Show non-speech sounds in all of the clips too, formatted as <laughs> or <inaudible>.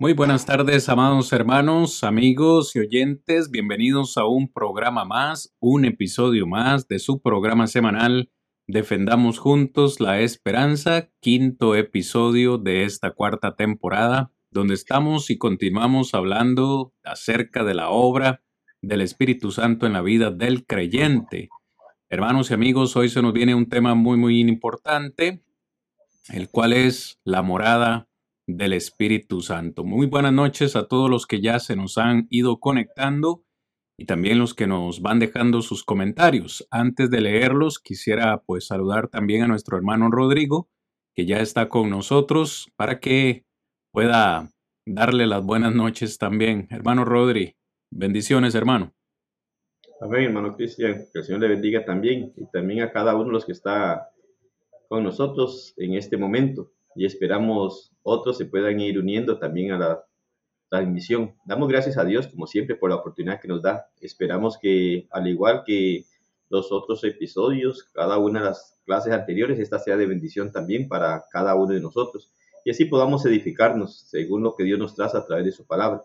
Muy buenas tardes, amados hermanos, amigos y oyentes. Bienvenidos a un programa más, un episodio más de su programa semanal Defendamos Juntos la Esperanza, quinto episodio de esta cuarta temporada, donde estamos y continuamos hablando acerca de la obra del Espíritu Santo en la vida del creyente. Hermanos y amigos, hoy se nos viene un tema muy, muy importante, el cual es la morada del Espíritu Santo. Muy buenas noches a todos los que ya se nos han ido conectando y también los que nos van dejando sus comentarios. Antes de leerlos, quisiera pues saludar también a nuestro hermano Rodrigo, que ya está con nosotros para que pueda darle las buenas noches también. Hermano Rodri, bendiciones, hermano. Amén, hermano Cristian. Que el Señor le bendiga también y también a cada uno de los que está con nosotros en este momento y esperamos otros se puedan ir uniendo también a la transmisión. Damos gracias a Dios, como siempre, por la oportunidad que nos da. Esperamos que, al igual que los otros episodios, cada una de las clases anteriores, esta sea de bendición también para cada uno de nosotros. Y así podamos edificarnos según lo que Dios nos traza a través de su palabra.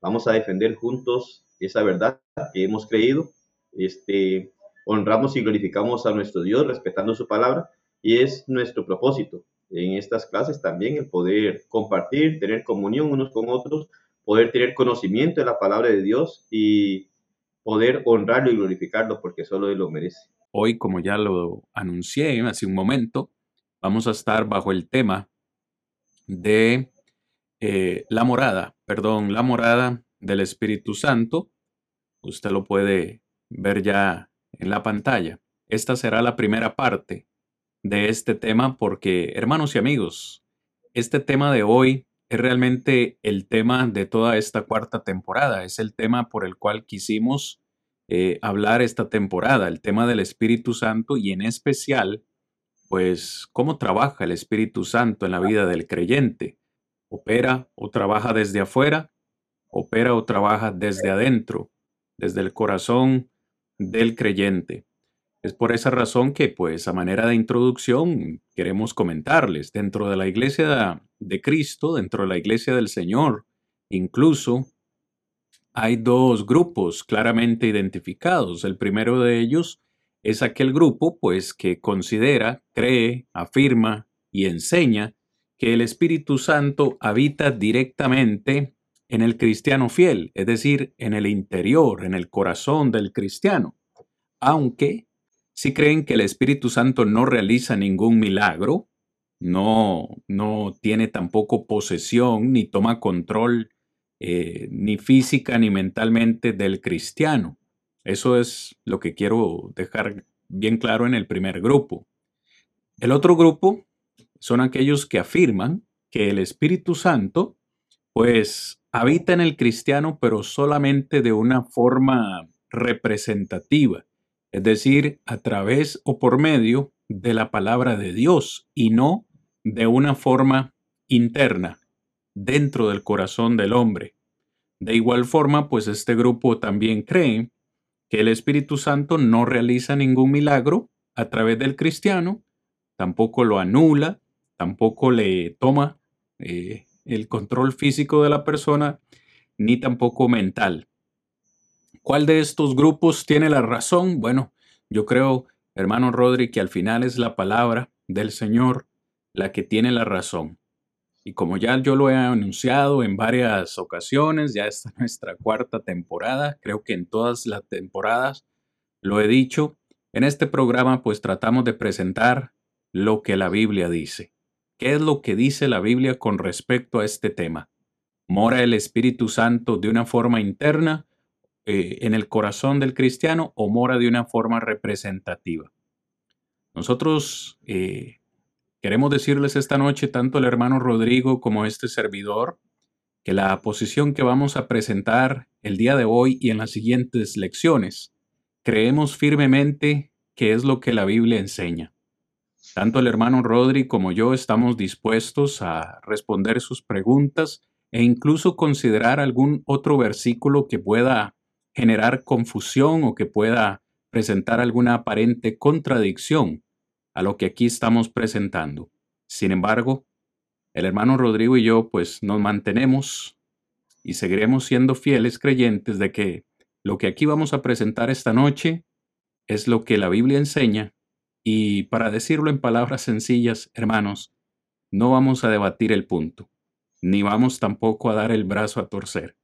Vamos a defender juntos esa verdad que hemos creído. Este, honramos y glorificamos a nuestro Dios respetando su palabra y es nuestro propósito en estas clases también el poder compartir, tener comunión unos con otros, poder tener conocimiento de la palabra de Dios y poder honrarlo y glorificarlo porque solo Él lo merece. Hoy, como ya lo anuncié hace un momento, vamos a estar bajo el tema de eh, la morada, perdón, la morada del Espíritu Santo. Usted lo puede ver ya en la pantalla. Esta será la primera parte de este tema porque, hermanos y amigos, este tema de hoy es realmente el tema de toda esta cuarta temporada, es el tema por el cual quisimos eh, hablar esta temporada, el tema del Espíritu Santo y en especial, pues, cómo trabaja el Espíritu Santo en la vida del creyente. ¿Opera o trabaja desde afuera? ¿Opera o trabaja desde adentro, desde el corazón del creyente? Es por esa razón que, pues, a manera de introducción, queremos comentarles, dentro de la iglesia de Cristo, dentro de la iglesia del Señor, incluso hay dos grupos claramente identificados. El primero de ellos es aquel grupo, pues, que considera, cree, afirma y enseña que el Espíritu Santo habita directamente en el cristiano fiel, es decir, en el interior, en el corazón del cristiano, aunque si creen que el Espíritu Santo no realiza ningún milagro, no, no tiene tampoco posesión ni toma control eh, ni física ni mentalmente del cristiano. Eso es lo que quiero dejar bien claro en el primer grupo. El otro grupo son aquellos que afirman que el Espíritu Santo pues habita en el cristiano pero solamente de una forma representativa es decir, a través o por medio de la palabra de Dios y no de una forma interna dentro del corazón del hombre. De igual forma, pues este grupo también cree que el Espíritu Santo no realiza ningún milagro a través del cristiano, tampoco lo anula, tampoco le toma eh, el control físico de la persona, ni tampoco mental. ¿Cuál de estos grupos tiene la razón? Bueno, yo creo, hermano Rodri, que al final es la palabra del Señor la que tiene la razón. Y como ya yo lo he anunciado en varias ocasiones, ya está <laughs> nuestra cuarta temporada, creo que en todas las temporadas lo he dicho, en este programa pues tratamos de presentar lo que la Biblia dice. ¿Qué es lo que dice la Biblia con respecto a este tema? ¿Mora el Espíritu Santo de una forma interna eh, en el corazón del cristiano o mora de una forma representativa. Nosotros eh, queremos decirles esta noche, tanto el hermano Rodrigo como este servidor, que la posición que vamos a presentar el día de hoy y en las siguientes lecciones, creemos firmemente que es lo que la Biblia enseña. Tanto el hermano Rodri como yo estamos dispuestos a responder sus preguntas e incluso considerar algún otro versículo que pueda generar confusión o que pueda presentar alguna aparente contradicción a lo que aquí estamos presentando. Sin embargo, el hermano Rodrigo y yo pues nos mantenemos y seguiremos siendo fieles creyentes de que lo que aquí vamos a presentar esta noche es lo que la Biblia enseña y para decirlo en palabras sencillas, hermanos, no vamos a debatir el punto, ni vamos tampoco a dar el brazo a torcer.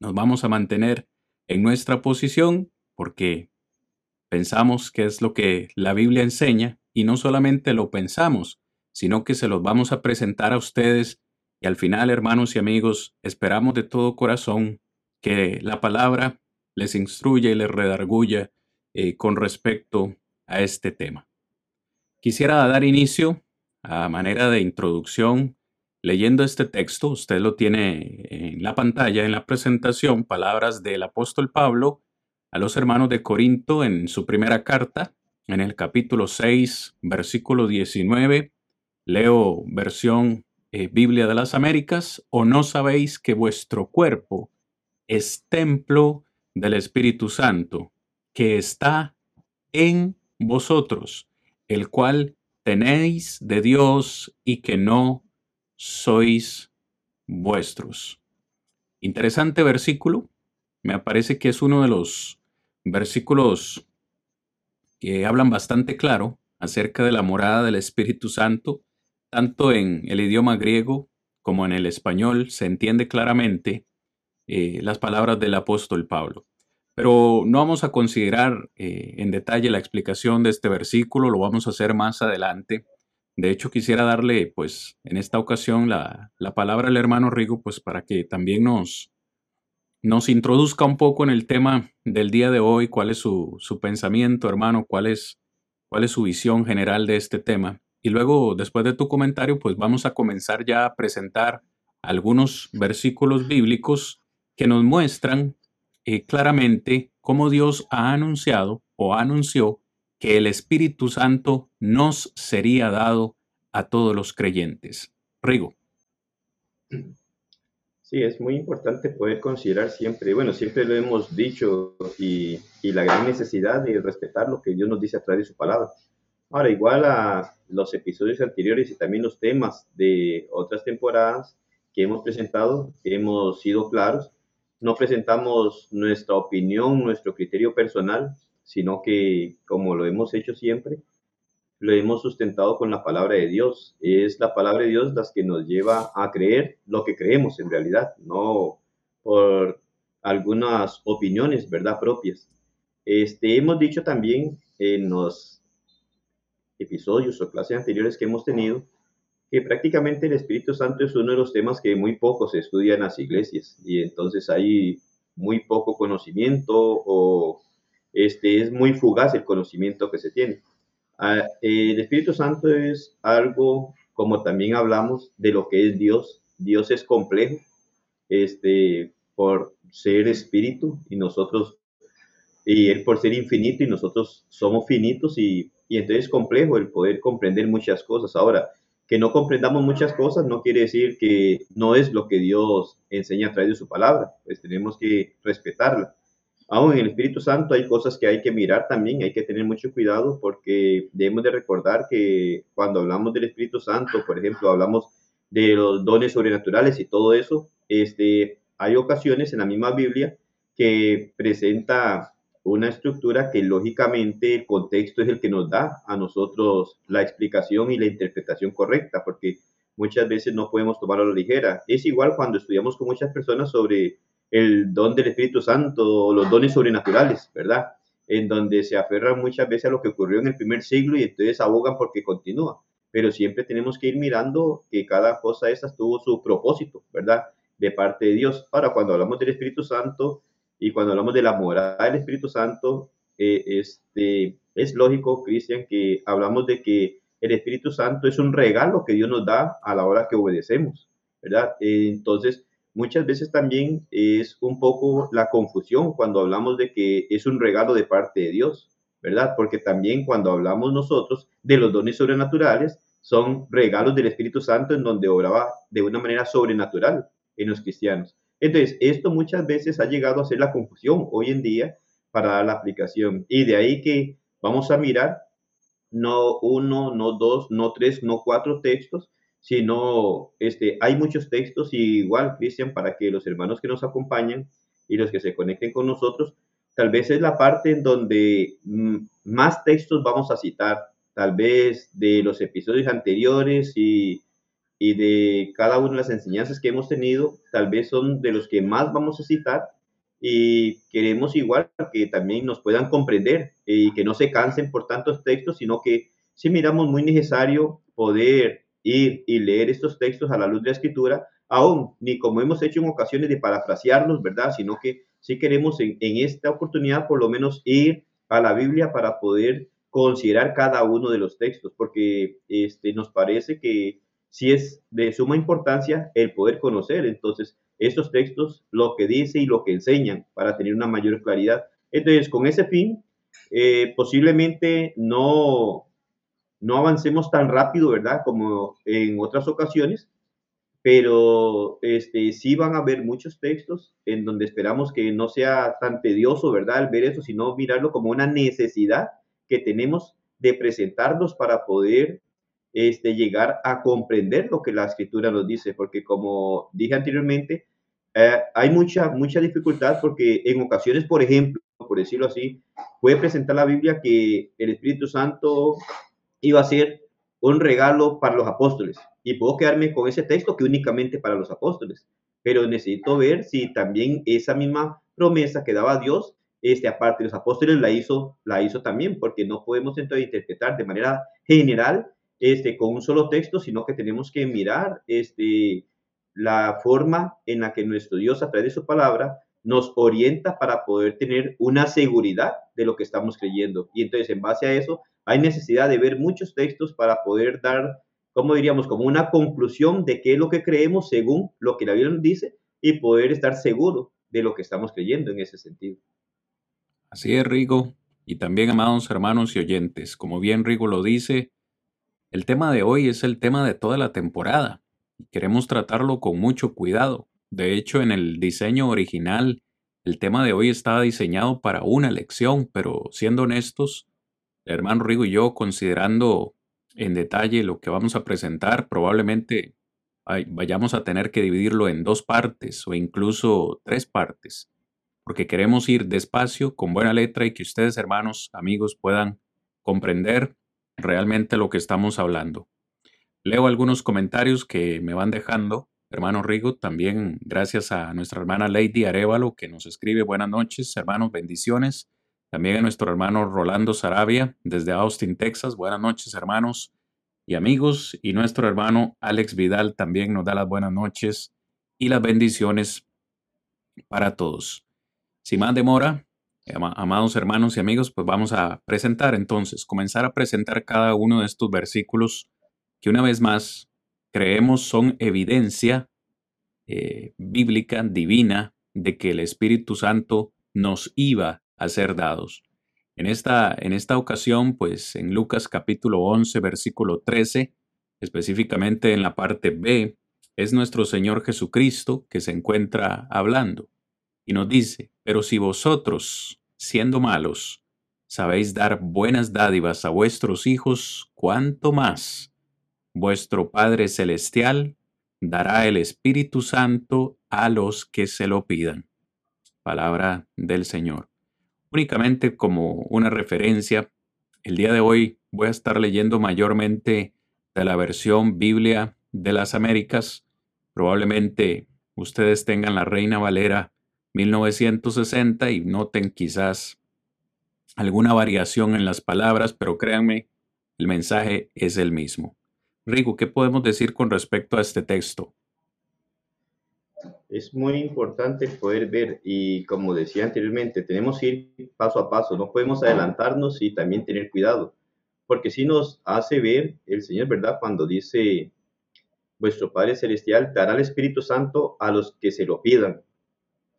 Nos vamos a mantener en nuestra posición porque pensamos que es lo que la Biblia enseña y no solamente lo pensamos, sino que se los vamos a presentar a ustedes y al final, hermanos y amigos, esperamos de todo corazón que la palabra les instruya y les redarguya eh, con respecto a este tema. Quisiera dar inicio a manera de introducción leyendo este texto. Usted lo tiene en la pantalla, en la presentación, palabras del apóstol Pablo a los hermanos de Corinto en su primera carta, en el capítulo 6, versículo 19. Leo versión eh, Biblia de las Américas, o no sabéis que vuestro cuerpo es templo del Espíritu Santo, que está en vosotros, el cual tenéis de Dios y que no sois vuestros. Interesante versículo. Me parece que es uno de los versículos que hablan bastante claro acerca de la morada del Espíritu Santo, tanto en el idioma griego como en el español se entiende claramente eh, las palabras del apóstol Pablo. Pero no vamos a considerar eh, en detalle la explicación de este versículo, lo vamos a hacer más adelante. De hecho, quisiera darle, pues, en esta ocasión la, palabra al hermano Rigo, pues, para que también nos, nos introduzca un poco en el tema del día de hoy, cuál es su, su pensamiento, hermano, cuál es, cuál es su visión general de este tema. Y luego, después de tu comentario, pues vamos a comenzar ya a presentar algunos versículos bíblicos que nos muestran eh, claramente cómo Dios ha anunciado o anunció que el Espíritu Santo nos sería dado a todos los creyentes. Rigo. Sí, es muy importante poder considerar siempre, bueno, siempre lo hemos dicho y, y, la gran necesidad de respetar lo que Dios nos dice a través de su palabra. Ahora, igual a los episodios anteriores y también los temas de otras temporadas que hemos presentado, hemos sido claros no presentamos nuestra opinión, nuestro criterio personal, sino que, como lo hemos hecho siempre, lo hemos sustentado con la palabra de Dios. Es la palabra de Dios la que nos lleva a creer lo que creemos en realidad, no por algunas opiniones, ¿verdad? Propias. Este, hemos dicho también en los episodios o clases anteriores que hemos tenido que prácticamente el Espíritu Santo es uno de los temas que muy poco se estudia en las iglesias y entonces hay muy poco conocimiento o este, es muy fugaz el conocimiento que se tiene. Ah, el Espíritu Santo es algo, como también hablamos, de lo que es Dios. Dios es complejo, este, por ser espíritu y nosotros, y Él por ser infinito y nosotros somos finitos y, y entonces es complejo el poder comprender muchas cosas. Ahora, que no comprendamos muchas cosas no quiere decir que no es lo que Dios enseña a través de su palabra, pues tenemos que respetarla. Aún en el Espíritu Santo hay cosas que hay que mirar también, hay que tener mucho cuidado porque debemos de recordar que cuando hablamos del Espíritu Santo, por ejemplo, hablamos de los dones sobrenaturales y todo eso, este, hay ocasiones en la misma Biblia que presenta una estructura que lógicamente el contexto es el que nos da a nosotros la explicación y la interpretación correcta, porque muchas veces no podemos tomarlo a la ligera. Es igual cuando estudiamos con muchas personas sobre el don del Espíritu Santo los dones sobrenaturales, ¿verdad? En donde se aferran muchas veces a lo que ocurrió en el primer siglo y entonces abogan porque continúa. Pero siempre tenemos que ir mirando que cada cosa de esas tuvo su propósito, ¿verdad? De parte de Dios. Ahora, cuando hablamos del Espíritu Santo, y cuando hablamos de la morada del Espíritu Santo, eh, este, es lógico, Cristian, que hablamos de que el Espíritu Santo es un regalo que Dios nos da a la hora que obedecemos, ¿verdad? entonces, muchas veces también es un poco la confusión cuando hablamos de que es un regalo de parte de Dios, ¿verdad? Porque también cuando hablamos nosotros de los dones sobrenaturales, son regalos del Espíritu Santo en donde obraba de una manera sobrenatural en los cristianos. Entonces, esto muchas veces ha llegado a ser la confusión hoy en día para la aplicación. Y de ahí que vamos a mirar no uno, no dos, no tres, no cuatro textos, sino este, hay muchos textos y igual, Cristian, para que los hermanos que nos acompañan y los que se conecten con nosotros, tal vez es la parte en donde mm, más textos vamos a citar, tal vez de los episodios anteriores y, y de cada una de las enseñanzas que hemos tenido, tal vez son de los que más vamos a citar y queremos igual que también nos puedan comprender y que no se cansen por tantos textos, sino que sí miramos muy necesario poder ir y leer estos textos a la luz de la escritura, aún ni como hemos hecho en ocasiones de parafrasearlos, ¿verdad? Sino que sí queremos en, esta oportunidad por lo menos ir a la Biblia para poder considerar cada uno de los textos, porque este, nos parece que sí es de suma importancia el poder conocer. Entonces, estos textos, lo que dice y lo que enseñan para tener una mayor claridad. Entonces, con ese fin, eh, posiblemente no, no avancemos tan rápido, ¿verdad? Como en otras ocasiones, pero este, sí van a haber muchos textos en donde esperamos que no sea tan tedioso, ¿verdad? El ver eso, sino mirarlo como una necesidad que tenemos de presentarlos para poder este, llegar a comprender lo que la escritura nos dice, porque como dije anteriormente, eh, hay mucha, mucha dificultad porque en ocasiones, por ejemplo, por decirlo así, puede presentar la Biblia que el Espíritu Santo iba a ser un regalo para los apóstoles. Y puedo quedarme con ese texto que únicamente para los apóstoles, pero necesito ver si también esa misma promesa que daba Dios, este, aparte de los apóstoles, la hizo, la hizo también, porque no podemos entonces interpretar de manera general este, con un solo texto, sino que tenemos que mirar este, la forma en la que nuestro Dios a través de su palabra nos orienta para poder tener una seguridad de lo que estamos creyendo. Y entonces en base a eso hay necesidad de ver muchos textos para poder dar, como diríamos, como una conclusión de qué es lo que creemos según lo que la Biblia dice y poder estar seguro de lo que estamos creyendo en ese sentido. Así es, Rigo. Y también, amados hermanos y oyentes, como bien Rigo lo dice, el tema de hoy es el tema de toda la temporada queremos tratarlo con mucho cuidado. De hecho, en el diseño original, el tema de hoy estaba diseñado para una lección, pero siendo honestos, hermano Rigo y yo, considerando en detalle lo que vamos a presentar, probablemente vayamos a tener que dividirlo en dos partes o incluso tres partes, porque queremos ir despacio, con buena letra y que ustedes, hermanos, amigos, puedan comprender realmente lo que estamos hablando. Leo algunos comentarios que me van dejando. Hermano Rigo, también gracias a nuestra hermana Lady Arevalo que nos escribe buenas noches, hermanos, bendiciones. También a nuestro hermano Rolando Sarabia desde Austin, Texas. Buenas noches, hermanos y amigos. Y nuestro hermano Alex Vidal también nos da las buenas noches y las bendiciones para todos. Sin más demora, amados hermanos y amigos, pues vamos a presentar entonces, comenzar a presentar cada uno de estos versículos que una vez más creemos son evidencia eh, bíblica, divina, de que el Espíritu Santo nos iba a ser dados. En esta, en esta ocasión, pues en Lucas capítulo 11, versículo 13, específicamente en la parte B, es nuestro Señor Jesucristo que se encuentra hablando y nos dice, pero si vosotros, siendo malos, sabéis dar buenas dádivas a vuestros hijos, ¿cuánto más vuestro Padre Celestial dará el Espíritu Santo a los que se lo pidan. Palabra del Señor. Únicamente como una referencia, el día de hoy voy a estar leyendo mayormente de la versión Biblia de las Américas. Probablemente ustedes tengan la Reina Valera 1960 y noten quizás alguna variación en las palabras, pero créanme, el mensaje es el mismo. Rigo, ¿qué podemos decir con respecto a este texto? Es muy importante poder ver y como decía anteriormente, tenemos que ir paso a paso, no podemos adelantarnos y también tener cuidado, porque si nos hace ver el Señor, ¿verdad? Cuando dice, vuestro Padre Celestial dará el Espíritu Santo a los que se lo pidan.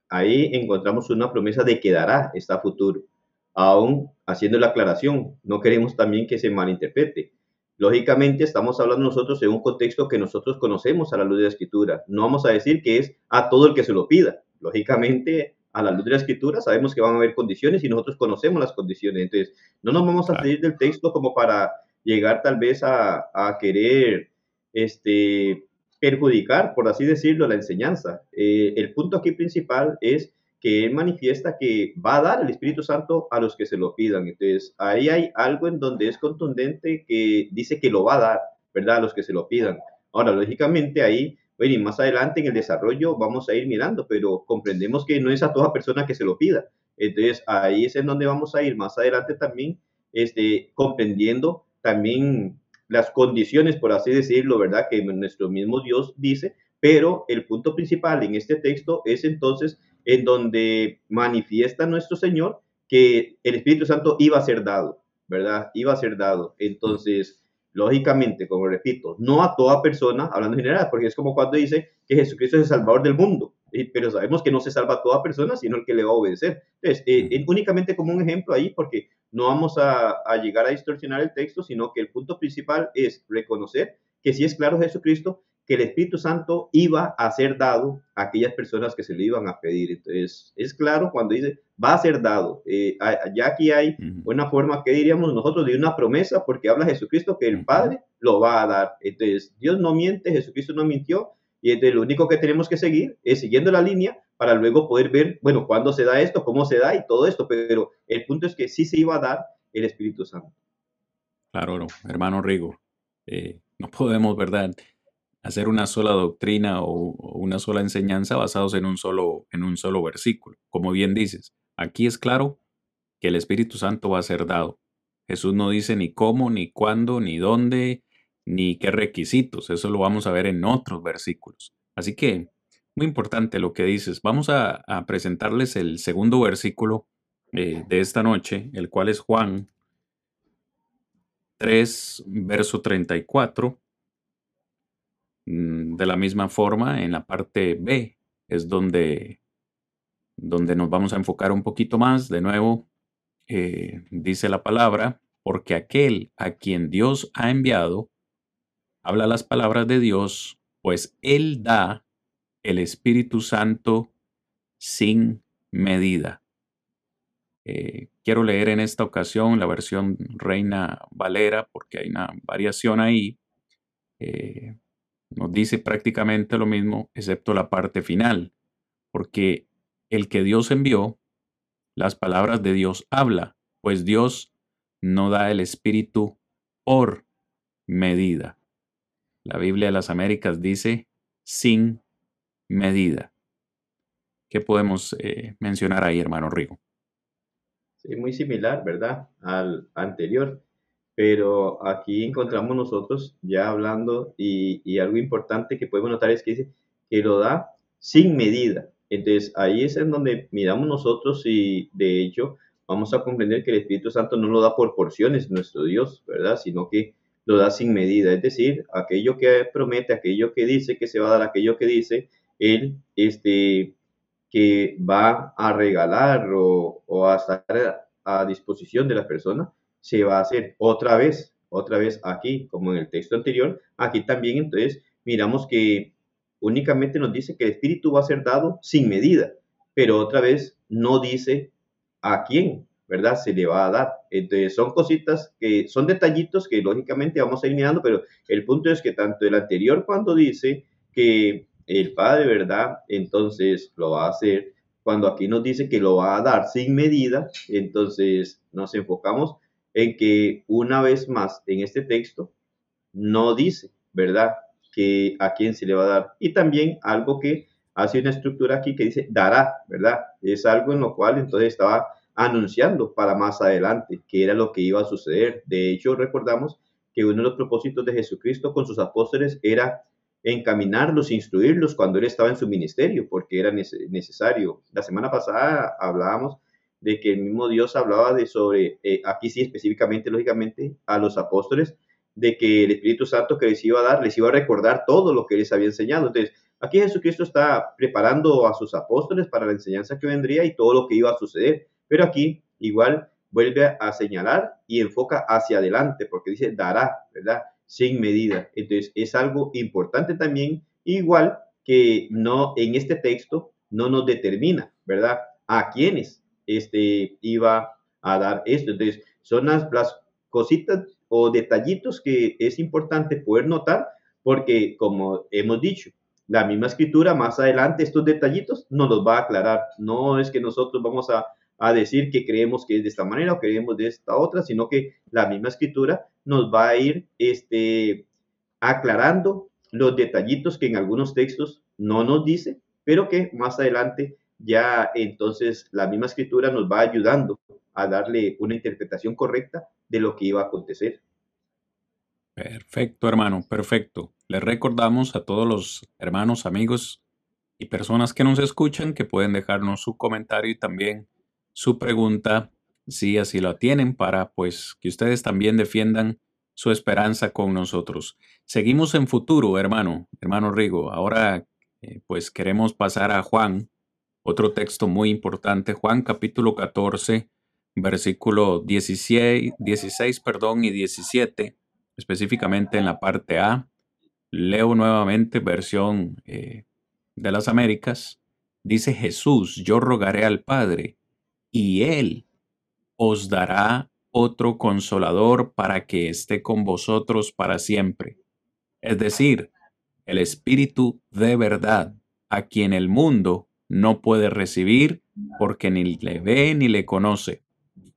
Ahí encontramos una promesa de que dará, está futuro. Aún haciendo la aclaración, no queremos también que se malinterprete Lógicamente estamos hablando nosotros en un contexto que nosotros conocemos a la luz de la escritura. No vamos a decir que es a todo el que se lo pida. Lógicamente, a la luz de la escritura sabemos que van a haber condiciones y nosotros conocemos las condiciones. Entonces, no nos vamos a salir del texto como para llegar tal vez a, querer este, perjudicar, por así decirlo, la enseñanza. Eh, el punto aquí principal es que él manifiesta que va a dar el Espíritu Santo a los que se lo pidan. Entonces, ahí hay algo en donde es contundente que dice que lo va a dar, ¿verdad? A los que se lo pidan. Ahora, lógicamente ahí, bueno, y más adelante en el desarrollo vamos a ir mirando, pero comprendemos que no es a toda persona que se lo pida. Entonces, ahí es en donde vamos a ir más adelante también, este, comprendiendo también las condiciones, por así decirlo, ¿verdad? Que nuestro mismo Dios dice, pero el punto principal en este texto es entonces en donde manifiesta nuestro Señor que el Espíritu Santo iba a ser dado, ¿verdad? Iba a ser dado. Entonces, lógicamente, como repito, no a toda persona, hablando en general, porque es como cuando dice que Jesucristo es el Salvador del mundo, pero sabemos que no se salva a toda persona, sino el que le va a obedecer. Entonces, eh, únicamente como un ejemplo ahí, porque no vamos a, a, llegar a distorsionar el texto, sino que el punto principal es reconocer que si es claro Jesucristo, que el Espíritu Santo iba a ser dado a aquellas personas que se le iban a pedir. Entonces, es claro cuando dice, va a ser dado. Eh, ya aquí hay una forma que diríamos nosotros de una promesa, porque habla Jesucristo que el Padre lo va a dar. Entonces, Dios no miente, Jesucristo no mintió, y entonces lo único que tenemos que seguir es siguiendo la línea para luego poder ver, bueno, cuándo se da esto, cómo se da y todo esto, pero el punto es que sí se iba a dar el Espíritu Santo. Claro, hermano Rigo, eh, no podemos, ¿verdad? Hacer una sola doctrina o, una sola enseñanza basados en un solo, en un solo versículo. Como bien dices, aquí es claro que el Espíritu Santo va a ser dado. Jesús no dice ni cómo, ni cuándo, ni dónde, ni qué requisitos. Eso lo vamos a ver en otros versículos. Así que, muy importante lo que dices. Vamos a, presentarles el segundo versículo eh, de esta noche, el cual es Juan 3, verso 34 Mm, de la misma forma, en la parte B es donde, donde nos vamos a enfocar un poquito más. De nuevo, eh, dice la palabra, porque aquel a quien Dios ha enviado, habla las palabras de Dios, pues Él da el Espíritu Santo sin medida. Eh, quiero leer en esta ocasión la versión Reina Valera, porque hay una variación ahí. Eh, nos dice prácticamente lo mismo, excepto la parte final, porque el que Dios envió, las palabras de Dios habla, pues Dios no da el Espíritu por medida. La Biblia de las Américas dice sin medida. ¿Qué podemos eh, mencionar ahí, hermano Rigo? Sí, muy similar, ¿verdad? Al anterior pero aquí encontramos nosotros ya hablando y, algo importante que podemos notar es que dice que lo da sin medida. Entonces ahí es en donde miramos nosotros y de hecho vamos a comprender que el Espíritu Santo no lo da por porciones nuestro Dios, ¿verdad? Sino que lo da sin medida. Es decir, aquello que promete, aquello que dice que se va a dar, aquello que dice, Él, este, que va a regalar o, o a estar a disposición de la persona, se va a hacer otra vez, otra vez aquí, como en el texto anterior, aquí también entonces miramos que únicamente nos dice que el Espíritu va a ser dado sin medida, pero otra vez no dice a quién, ¿verdad? Se le va a dar. Entonces son cositas que son detallitos que lógicamente vamos a ir mirando, pero el punto es que tanto el anterior cuando dice que el Padre, ¿verdad? Entonces lo va a hacer. Cuando aquí nos dice que lo va a dar sin medida, entonces nos enfocamos en que una vez más en este texto no dice, ¿verdad? Que a quién se le va a dar. Y también algo que hace una estructura aquí que dice dará, ¿verdad? Es algo en lo cual entonces estaba anunciando para más adelante, que era lo que iba a suceder. De hecho, recordamos que uno de los propósitos de Jesucristo con sus apóstoles era encaminarlos, instruirlos cuando él estaba en su ministerio, porque era necesario. La semana pasada hablábamos de que el mismo Dios hablaba de sobre, eh, aquí sí específicamente, lógicamente, a los apóstoles, de que el Espíritu Santo que les iba a dar, les iba a recordar todo lo que les había enseñado. Entonces, aquí Jesucristo está preparando a sus apóstoles para la enseñanza que vendría y todo lo que iba a suceder. Pero aquí igual vuelve a señalar y enfoca hacia adelante, porque dice dará, ¿verdad? Sin medida. Entonces, es algo importante también, igual que no en este texto no nos determina, ¿verdad? A quiénes este, iba a dar esto. Entonces, son las, cositas o detallitos que es importante poder notar porque como hemos dicho, la misma escritura más adelante estos detallitos nos los va a aclarar. No es que nosotros vamos a, a decir que creemos que es de esta manera o creemos de esta otra, sino que la misma escritura nos va a ir este, aclarando los detallitos que en algunos textos no nos dice, pero que más adelante ya entonces la misma escritura nos va ayudando a darle una interpretación correcta de lo que iba a acontecer. Perfecto, hermano, perfecto. Les recordamos a todos los hermanos, amigos y personas que nos escuchan que pueden dejarnos su comentario y también su pregunta, si así lo tienen, para pues que ustedes también defiendan su esperanza con nosotros. Seguimos en futuro, hermano, hermano Rigo. Ahora eh, pues queremos pasar a Juan, otro texto muy importante, Juan capítulo 14, versículo 16, 16 perdón, y 17 específicamente en la parte A. Leo nuevamente versión eh, de las Américas. Dice Jesús, yo rogaré al Padre y Él os dará otro consolador para que esté con vosotros para siempre. Es decir, el Espíritu de verdad, a quien el mundo no puede recibir porque ni le ve ni le conoce,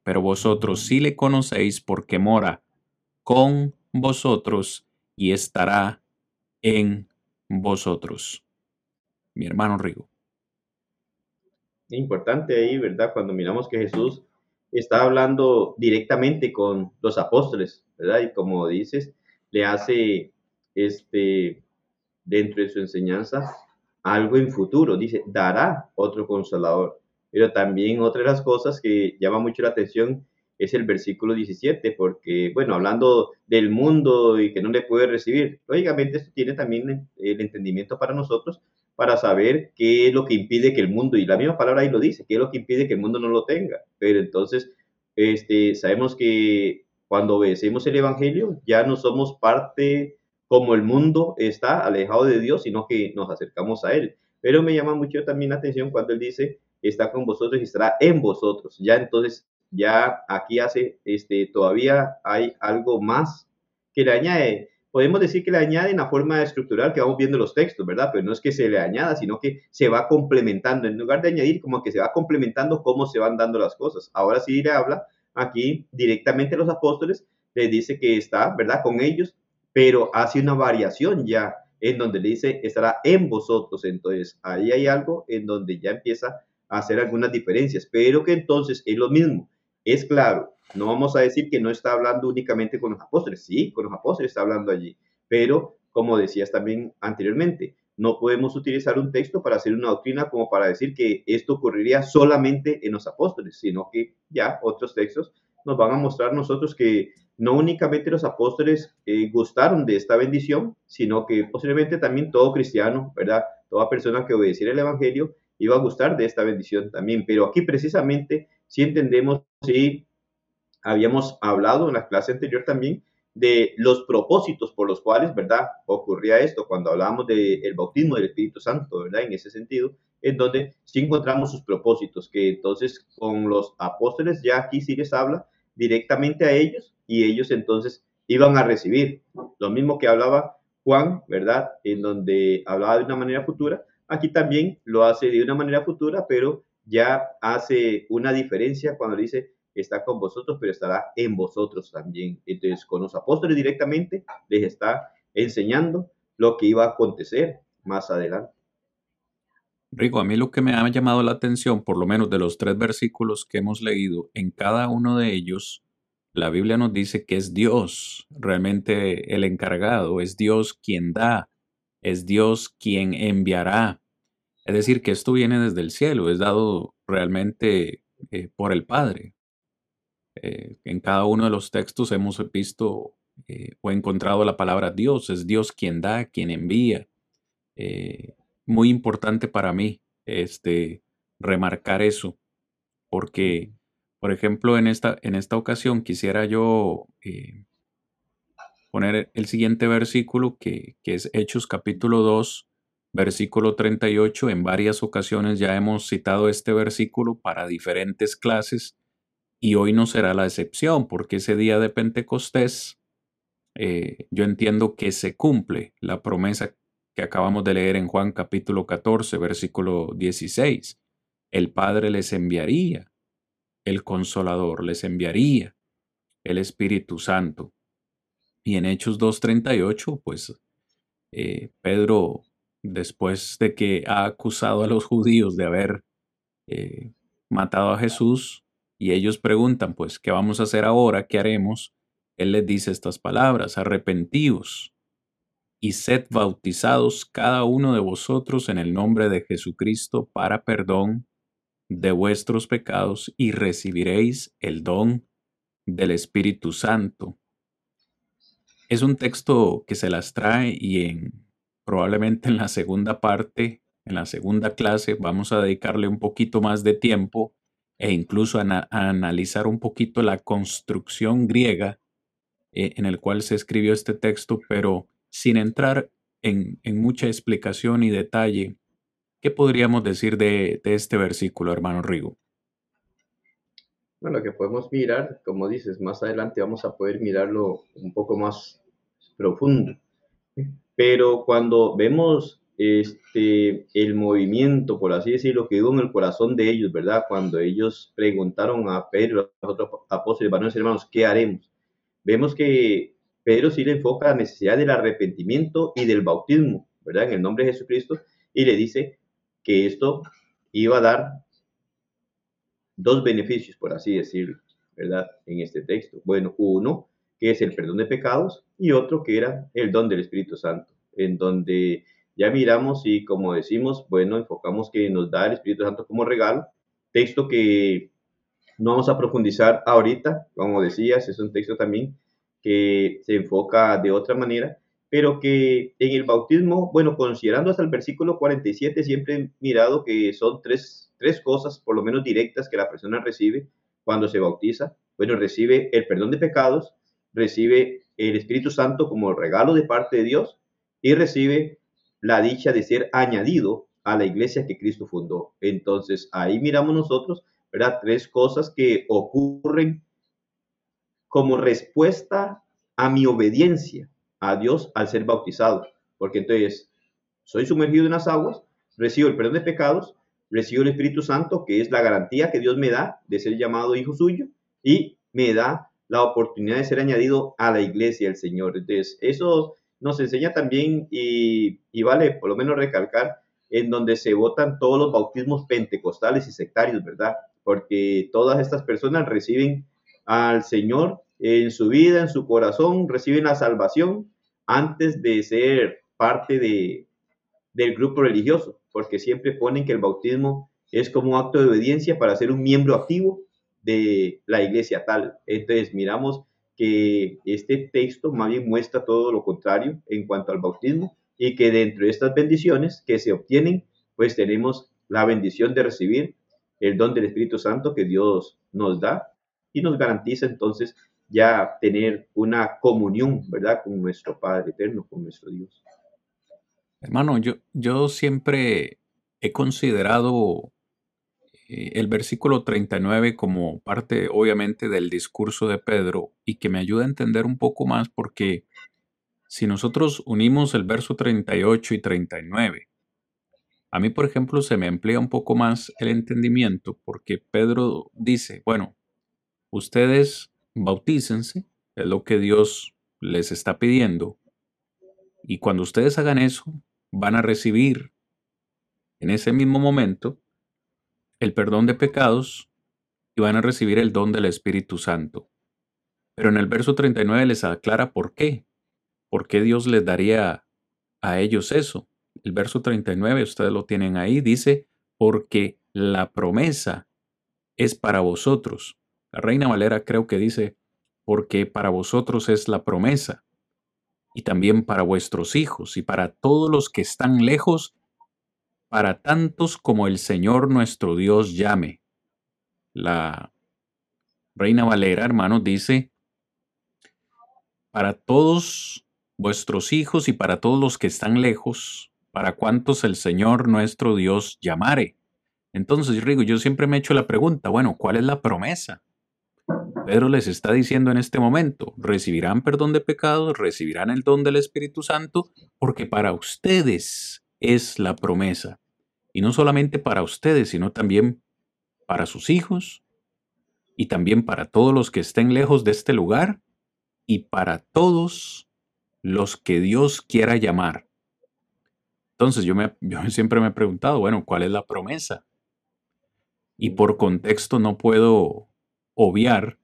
pero vosotros sí le conocéis porque mora con vosotros y estará en vosotros. Mi hermano Rigo. Importante ahí, ¿verdad? Cuando miramos que Jesús está hablando directamente con los apóstoles, ¿verdad? Y como dices, le hace este dentro de su enseñanza algo en futuro, dice, dará otro consolador. Pero también otra de las cosas que llama mucho la atención es el versículo 17, porque, bueno, hablando del mundo y que no le puede recibir, lógicamente esto tiene también el entendimiento para nosotros, para saber qué es lo que impide que el mundo, y la misma palabra ahí lo dice, qué es lo que impide que el mundo no lo tenga. Pero entonces, este, sabemos que cuando obedecemos el Evangelio, ya no somos parte como el mundo está alejado de Dios, sino que nos acercamos a Él. Pero me llama mucho también la atención cuando Él dice, está con vosotros y estará en vosotros. Ya entonces ya aquí hace, este, todavía hay algo más que le añade. Podemos decir que le añade en la forma estructural que vamos viendo los textos, ¿verdad? Pero no es que se le añada, sino que se va complementando. En lugar de añadir, como que se va complementando cómo se van dando las cosas. Ahora sí le habla aquí directamente a los apóstoles, les dice que está, ¿verdad? Con ellos, pero hace una variación ya en donde le dice estará en vosotros. Entonces ahí hay algo en donde ya empieza a hacer algunas diferencias, pero que entonces es lo mismo. Es claro, no vamos a decir que no está hablando únicamente con los apóstoles, sí, con los apóstoles está hablando allí, pero como decías también anteriormente, no podemos utilizar un texto para hacer una doctrina como para decir que esto ocurriría solamente en los apóstoles, sino que ya otros textos nos van a mostrar nosotros que no únicamente los apóstoles eh, gustaron de esta bendición, sino que posiblemente también todo cristiano, ¿verdad? Toda persona que obedeciera el Evangelio iba a gustar de esta bendición también. Pero aquí precisamente si entendemos, si habíamos hablado en la clase anterior también de los propósitos por los cuales, ¿verdad? Ocurría esto cuando hablábamos del bautismo del Espíritu Santo, ¿verdad? En ese sentido, en donde sí encontramos sus propósitos, que entonces con los apóstoles ya aquí sí les habla directamente a ellos y ellos entonces iban a recibir lo mismo que hablaba Juan, ¿verdad? En donde hablaba de una manera futura, aquí también lo hace de una manera futura, pero ya hace una diferencia cuando dice está con vosotros, pero estará en vosotros también. Entonces, con los apóstoles directamente les está enseñando lo que iba a acontecer más adelante. Rico, a mí lo que me ha llamado la atención, por lo menos de los tres versículos que hemos leído, en cada uno de ellos, la Biblia nos dice que es Dios realmente el encargado, es Dios quien da, es Dios quien enviará, es decir, que esto viene desde el cielo, es dado realmente eh, por el Padre. Eh, en cada uno de los textos hemos visto eh, o encontrado la palabra Dios, es Dios quien da, quien envía. muy importante para mí este, remarcar eso, porque, por ejemplo, en esta, en esta ocasión quisiera yo poner el siguiente versículo que, que es Hechos capítulo 2, versículo 38. En varias ocasiones ya hemos citado este versículo para diferentes clases y hoy no será la excepción porque ese día de Pentecostés eh, yo entiendo que se cumple la promesa que acabamos de leer en Juan capítulo 14, versículo 16. El Padre les enviaría el consolador, les enviaría el Espíritu Santo. Y en Hechos 2.38, pues eh, Pedro, después de que ha acusado a los judíos de haber eh, matado a Jesús, y ellos preguntan, pues, ¿qué vamos a hacer ahora? ¿Qué haremos? Él les dice estas palabras, arrepentíos y sed bautizados cada uno de vosotros en el nombre de Jesucristo para perdón de vuestros pecados y recibiréis el don del Espíritu Santo. Es un texto que se las trae y en probablemente en la segunda parte, en la segunda clase, vamos a dedicarle un poquito más de tiempo e incluso a, analizar un poquito la construcción griega eh, en el cual se escribió este texto, pero sin entrar en, mucha explicación y detalle, ¿qué podríamos decir de, este versículo, hermano Rigo? Bueno, que podemos mirar, como dices, más adelante vamos a poder mirarlo un poco más profundo. Pero cuando vemos este, el movimiento, por así decirlo, que hubo en el corazón de ellos, ¿verdad? Cuando ellos preguntaron a Pedro, a los otros apóstoles, varones hermanos, ¿qué haremos? Vemos que Pedro sí le enfoca la necesidad del arrepentimiento y del bautismo, ¿verdad? En el nombre de Jesucristo, y le dice que esto iba a dar dos beneficios, por así decirlo, ¿verdad? En este texto. Bueno, uno, que es el perdón de pecados, y otro que era el don del Espíritu Santo, en donde ya miramos y como decimos, bueno, enfocamos que nos da el Espíritu Santo como regalo, texto que no vamos a profundizar ahorita, como decías, es un texto también que se enfoca de otra manera, pero que en el bautismo, bueno, considerando hasta el versículo 47, siempre he mirado que son tres, tres cosas, por lo menos directas, que la persona recibe cuando se bautiza. Bueno, recibe el perdón de pecados, recibe el Espíritu Santo como regalo de parte de Dios y recibe la dicha de ser añadido a la iglesia que Cristo fundó. Entonces, ahí miramos nosotros, ¿verdad? Tres cosas que ocurren como respuesta a mi obediencia a Dios al ser bautizado. Porque entonces, soy sumergido en las aguas, recibo el perdón de pecados, recibo el Espíritu Santo, que es la garantía que Dios me da de ser llamado hijo suyo, y me da la oportunidad de ser añadido a la iglesia del Señor. Entonces, eso nos enseña también y, vale por lo menos recalcar en donde se votan todos los bautismos pentecostales y sectarios, ¿verdad? Porque todas estas personas reciben al Señor en su vida, en su corazón, reciben la salvación antes de ser parte de, del grupo religioso, porque siempre ponen que el bautismo es como un acto de obediencia para ser un miembro activo de la iglesia tal. Entonces miramos que este texto más bien muestra todo lo contrario en cuanto al bautismo y que dentro de estas bendiciones que se obtienen, pues tenemos la bendición de recibir el don del Espíritu Santo que Dios nos da y nos garantiza entonces ya tener una comunión, ¿verdad? Con nuestro Padre eterno, con nuestro Dios. Hermano, yo, yo siempre he considerado eh, el versículo 39 como parte obviamente del discurso de Pedro y que me ayuda a entender un poco más porque si nosotros unimos el verso 38 y 39, a mí por ejemplo se me emplea un poco más el entendimiento porque Pedro dice, bueno, ustedes bautícense, es lo que Dios les está pidiendo, y cuando ustedes hagan eso, van a recibir en ese mismo momento el perdón de pecados y van a recibir el don del Espíritu Santo. Pero en el verso 39 les aclara por qué. ¿Por qué Dios les daría a ellos eso? El verso 39, ustedes lo tienen ahí, dice, porque la promesa es para vosotros. La Reina Valera creo que dice, porque para vosotros es la promesa, y también para vuestros hijos y para todos los que están lejos para tantos como el Señor nuestro Dios llame. La Reina Valera, hermanos, dice, para todos vuestros hijos y para todos los que están lejos, para cuantos el Señor nuestro Dios llamare. Entonces, Rigo, yo siempre me he hecho la pregunta, bueno, ¿cuál es la promesa? Pedro les está diciendo en este momento, recibirán perdón de pecados, recibirán el don del Espíritu Santo, porque para ustedes es la promesa. Y no solamente para ustedes, sino también para sus hijos y también para todos los que estén lejos de este lugar y para todos los que Dios quiera llamar. Entonces yo, me, yo siempre me he preguntado, bueno, ¿cuál es la promesa? Y por contexto no puedo obviar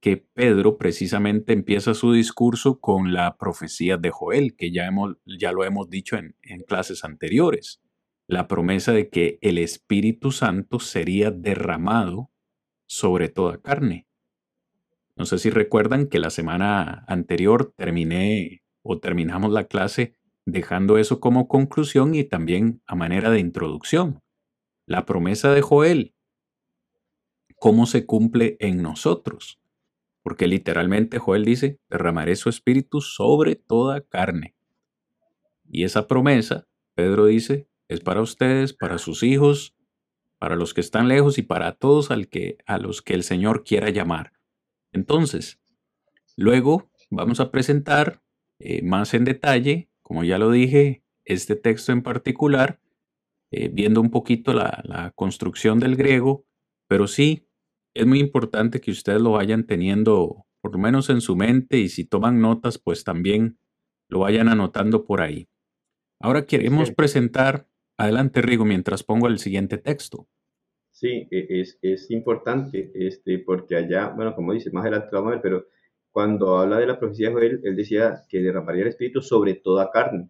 que Pedro precisamente empieza su discurso con la profecía de Joel, que ya, hemos, ya lo hemos dicho en, en clases anteriores, la promesa de que el Espíritu Santo sería derramado sobre toda carne. No sé si recuerdan que la semana anterior terminé o terminamos la clase dejando eso como conclusión y también a manera de introducción. La promesa de Joel, cómo se cumple en nosotros. Porque literalmente Joel dice, derramaré su espíritu sobre toda carne. Y esa promesa, Pedro dice, es para ustedes, para sus hijos, para los que están lejos y para todos al que, a los que el Señor quiera llamar. Entonces, luego vamos a presentar eh, más en detalle, como ya lo dije, este texto en particular, eh, viendo un poquito la, la construcción del griego, pero sí es muy importante que ustedes lo vayan teniendo por lo menos en su mente y si toman notas, pues también lo vayan anotando por ahí. Ahora queremos presentar, adelante Rigo, mientras pongo el siguiente texto. Sí, e, es, es importante, este, porque allá, bueno, como dice, más adelante vamos a ver, pero cuando habla de la profecía de Joel, él decía que derramaría el Espíritu sobre toda carne.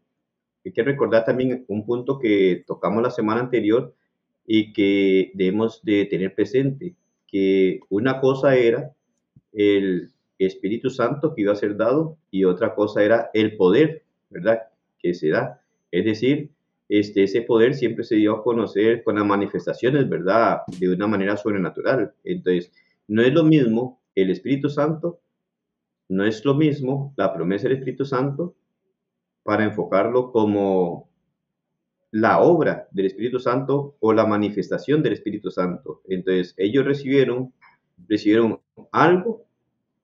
Hay que recordar también un punto que tocamos la semana anterior y que debemos de tener presente que una cosa era el Espíritu Santo que iba a ser dado y otra cosa era el poder, ¿verdad? Que se da. Es decir, este, ese poder siempre se dio a conocer con las manifestaciones, ¿verdad? De una manera sobrenatural. Entonces, no es lo mismo el Espíritu Santo, no es lo mismo la promesa del Espíritu Santo para enfocarlo como la obra del Espíritu Santo o la manifestación del Espíritu Santo. Entonces, ellos recibieron, recibieron algo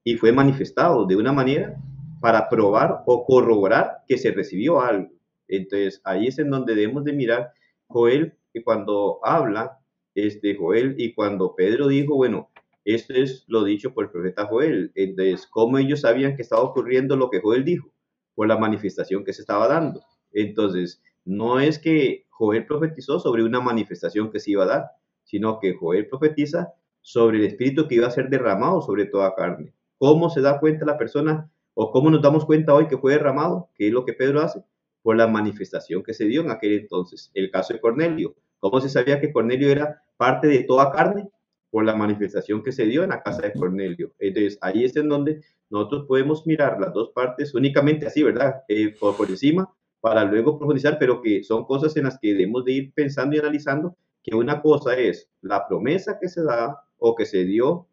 y fue manifestado de una manera para probar o corroborar que se recibió algo. Entonces, ahí es en donde debemos de mirar Joel, que cuando habla, este Joel, y cuando Pedro dijo, bueno, esto es lo dicho por el profeta Joel. Entonces, ¿cómo ellos sabían que estaba ocurriendo lo que Joel dijo? Por la manifestación que se estaba dando. Entonces, no es que Joel profetizó sobre una manifestación que se iba a dar, sino que Joel profetiza sobre el espíritu que iba a ser derramado sobre toda carne. ¿Cómo se da cuenta la persona o cómo nos damos cuenta hoy que fue derramado? ¿Qué es lo que Pedro hace? Por la manifestación que se dio en aquel entonces. El caso de Cornelio. ¿Cómo se sabía que Cornelio era parte de toda carne? Por la manifestación que se dio en la casa de Cornelio. Entonces, ahí es en donde nosotros podemos mirar las dos partes únicamente así, ¿verdad? Eh, por, por encima, para luego profundizar, pero que son cosas en las que debemos de ir pensando y analizando, que una cosa es la promesa que se da o que se dio,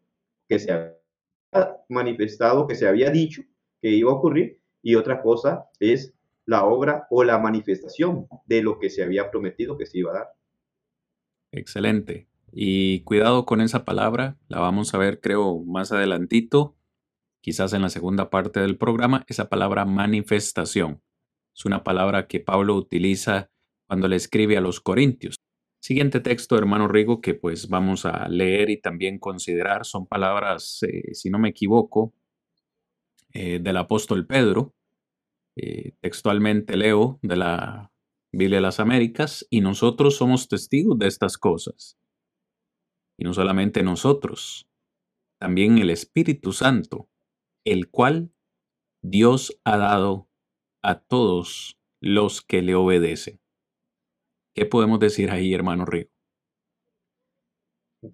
que se ha manifestado, que se había dicho que iba a ocurrir, y otra cosa es la obra o la manifestación de lo que se había prometido que se iba a dar. Excelente. Y cuidado con esa palabra, la vamos a ver creo más adelantito, quizás en la segunda parte del programa, esa palabra manifestación. Es una palabra que Pablo utiliza cuando le escribe a los Corintios. Siguiente texto, hermano Rigo, que pues vamos a leer y también considerar, son palabras, eh, si no me equivoco, eh, del apóstol Pedro. Eh, textualmente leo de la Biblia de las Américas, y nosotros somos testigos de estas cosas. Y no solamente nosotros, también el Espíritu Santo, el cual Dios ha dado a todos los que le obedecen. ¿Qué podemos decir ahí, hermano Río?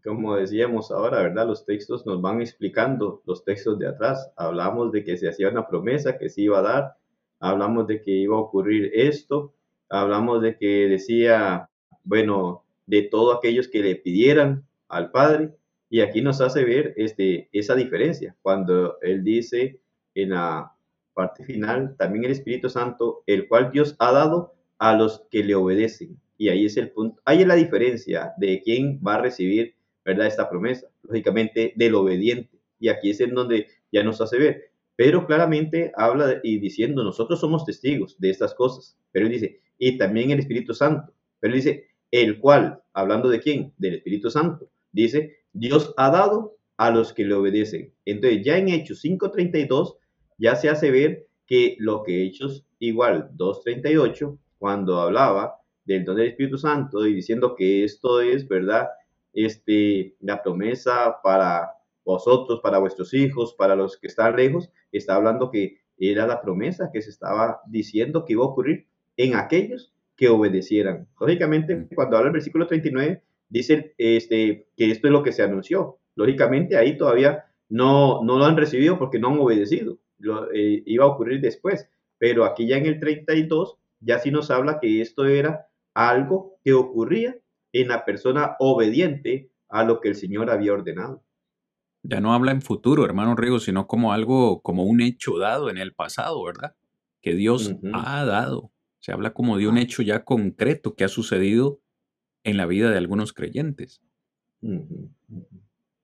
Como decíamos ahora, ¿verdad? Los textos nos van explicando los textos de atrás. Hablamos de que se hacía una promesa que se iba a dar, hablamos de que iba a ocurrir esto, hablamos de que decía, bueno, de todos aquellos que le pidieran al Padre, y aquí nos hace ver este, esa diferencia, cuando Él dice en la parte final, también el Espíritu Santo, el cual Dios ha dado a los que le obedecen. Y ahí es el punto, ahí es la diferencia de quién va a recibir, ¿verdad? Esta promesa, lógicamente del obediente. Y aquí es en donde ya nos hace ver. Pedro claramente habla y diciendo, nosotros somos testigos de estas cosas. Pero él dice, y también el Espíritu Santo. Pero él dice, el cual, hablando de quién? Del Espíritu Santo. Dice, Dios ha dado a los que le obedecen. Entonces, ya en Hechos 5.32, ya se hace ver que lo que Hechos igual 2.38, cuando hablaba del don del Espíritu Santo y diciendo que esto es, ¿verdad? Este, la promesa para vosotros, para vuestros hijos, para los que están lejos, está hablando que era la promesa que se estaba diciendo que iba a ocurrir en aquellos que obedecieran. Lógicamente, cuando habla el versículo 39, dice este, que esto es lo que se anunció. Lógicamente, ahí todavía no, no lo han recibido porque no han obedecido. Lo, eh, iba a ocurrir después. Pero aquí ya en el 32, ya sí nos habla que esto era algo que ocurría en la persona obediente a lo que el Señor había ordenado. Ya no habla en futuro, hermano Rigo, sino como algo, como un hecho dado en el pasado, ¿verdad? Que Dios ha dado. Se habla como de un hecho ya concreto que ha sucedido en la vida de algunos creyentes.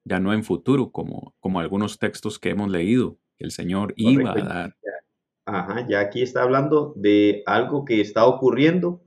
Ya no en futuro, como, como algunos textos que hemos leído, que el Señor iba a dar. Ajá, ya aquí está hablando de algo que está ocurriendo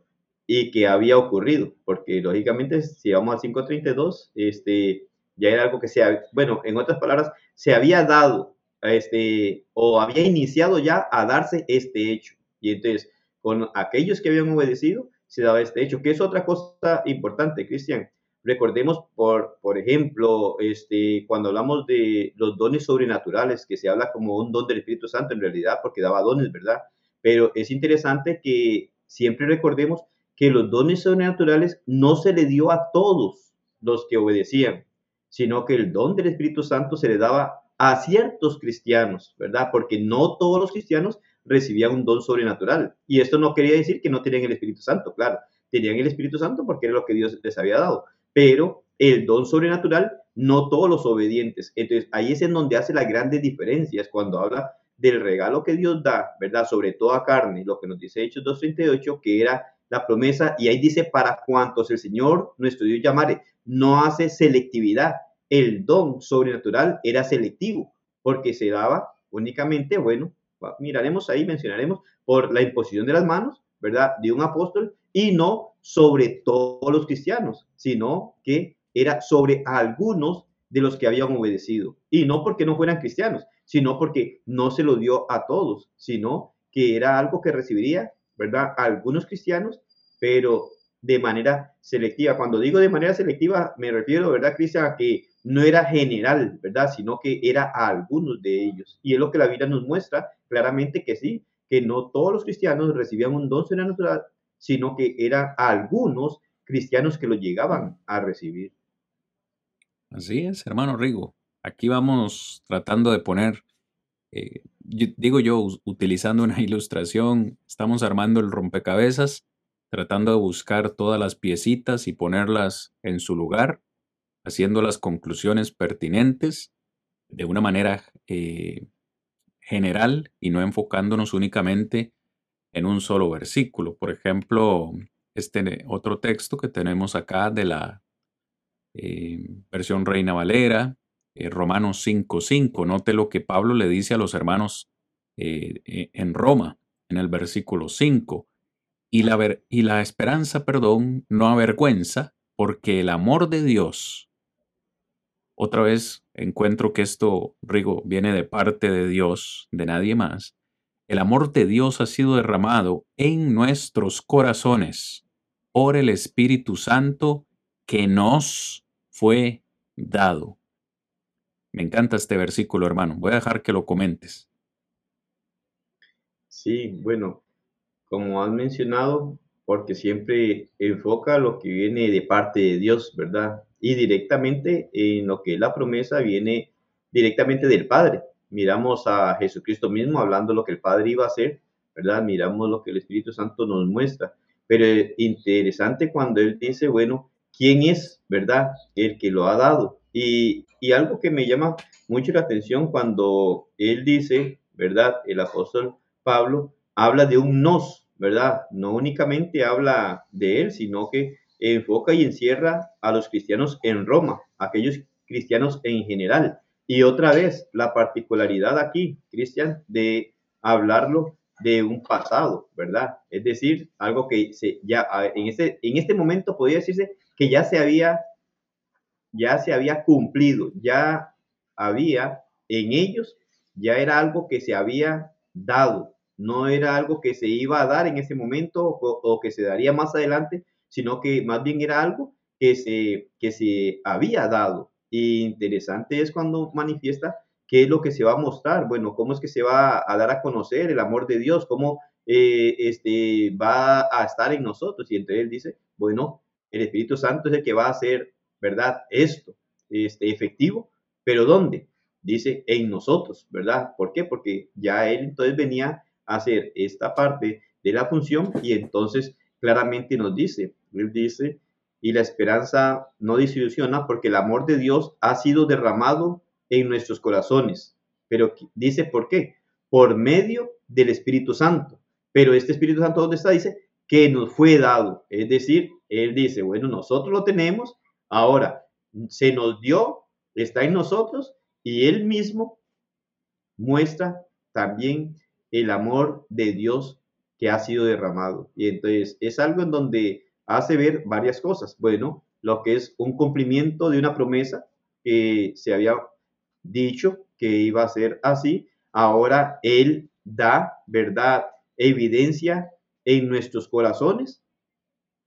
y que había ocurrido, porque lógicamente si vamos al 532, este, ya era algo que se, bueno, en otras palabras, se había dado, este, o había iniciado ya a darse este hecho. Y entonces, con aquellos que habían obedecido, se daba este hecho, que es otra cosa importante, Cristian. Recordemos, por, por ejemplo, este, cuando hablamos de los dones sobrenaturales, que se habla como un don del Espíritu Santo en realidad, porque daba dones, ¿verdad? Pero es interesante que siempre recordemos que los dones sobrenaturales no se le dio a todos los que obedecían, sino que el don del Espíritu Santo se le daba a ciertos cristianos, ¿verdad? Porque no todos los cristianos recibían un don sobrenatural. Y esto no quería decir que no tenían el Espíritu Santo, claro, tenían el Espíritu Santo porque era lo que Dios les había dado, pero el don sobrenatural, no todos los obedientes. Entonces, ahí es en donde hace las grandes diferencias cuando habla del regalo que Dios da, ¿verdad? Sobre toda carne, lo que nos dice Hechos 2.38, que era la promesa, y ahí dice, para cuantos el Señor, nuestro Dios, llamare, no hace selectividad. El don sobrenatural era selectivo, porque se daba únicamente, bueno, miraremos ahí, mencionaremos, por la imposición de las manos, ¿verdad? De un apóstol, y no sobre todos los cristianos, sino que era sobre algunos de los que habían obedecido. Y no porque no fueran cristianos, sino porque no se lo dio a todos, sino que era algo que recibiría ¿verdad? algunos cristianos, pero de manera selectiva. Cuando digo de manera selectiva, me refiero, ¿verdad, Cristian? A que no era general, ¿verdad? Sino que era a algunos de ellos. Y es lo que la Biblia nos muestra claramente que sí, que no todos los cristianos recibían un don sino que eran algunos cristianos que lo llegaban a recibir. Así es, hermano Rigo. Aquí vamos tratando de poner eh, digo yo, utilizando una <laughs> ilustración, estamos armando el rompecabezas, tratando de buscar todas las piecitas y ponerlas en su lugar, haciendo las conclusiones pertinentes de una manera eh, general y no enfocándonos únicamente en un solo versículo. Por ejemplo, este otro texto que tenemos acá de la eh, versión Reina Valera, eh, Romanos 5.5. Note lo que Pablo le dice a los hermanos eh, eh, en Roma, en el versículo 5. Y la, y la esperanza, perdón, no avergüenza, porque el amor de Dios, otra vez encuentro que esto, Rigo, viene de parte de Dios, de nadie más. El amor de Dios ha sido derramado en nuestros corazones por el Espíritu Santo que nos fue dado. Me encanta este versículo, hermano. Voy a dejar que lo comentes. Sí, bueno, como has mencionado, porque siempre enfoca lo que viene de parte de Dios, ¿verdad? Y directamente en lo que es la promesa viene directamente del Padre. Miramos a Jesucristo mismo hablando lo que el Padre iba a hacer, ¿verdad? Miramos lo que el Espíritu Santo nos muestra. Pero interesante cuando Él dice, bueno, ¿quién es, verdad? El que lo ha dado. Y, algo que me llama mucho la atención cuando él dice, ¿verdad? El apóstol Pablo habla de un nos, ¿verdad? No únicamente habla de él, sino que enfoca y encierra a los cristianos en Roma, aquellos cristianos en general. Y otra vez, la particularidad aquí, Cristian, de hablarlo de un pasado, ¿verdad? Es decir, algo que se, ya en este, en este momento podría decirse que ya se había ya se había cumplido, ya había en ellos, ya era algo que se había dado, no era algo que se iba a dar en ese momento o, que se daría más adelante, sino que más bien era algo que se, que se había dado. Interesante es cuando manifiesta qué es lo que se va a mostrar, bueno, cómo es que se va a dar a conocer el amor de Dios, cómo eh, este, va a estar en nosotros. Y entonces él dice, bueno, el Espíritu Santo es el que va a hacer, ¿verdad? Esto, este, efectivo, pero ¿dónde? Dice en nosotros, ¿verdad? ¿Por qué? Porque ya él entonces venía a hacer esta parte de la función y entonces claramente nos dice, él dice, y la esperanza no desilusiona porque el amor de Dios ha sido derramado en nuestros corazones. Pero dice, ¿por qué? Por medio del Espíritu Santo. Pero este Espíritu Santo, ¿dónde está? Dice, que nos fue dado. Es decir, Él dice, bueno, nosotros lo tenemos, ahora se nos dio, está en nosotros y Él mismo muestra también el amor de Dios que ha sido derramado. Y entonces es algo en donde hace ver varias cosas. Bueno, lo que es un cumplimiento de una promesa que se había dicho que iba a ser así. Ahora Él da, ¿verdad? Evidencia en nuestros corazones.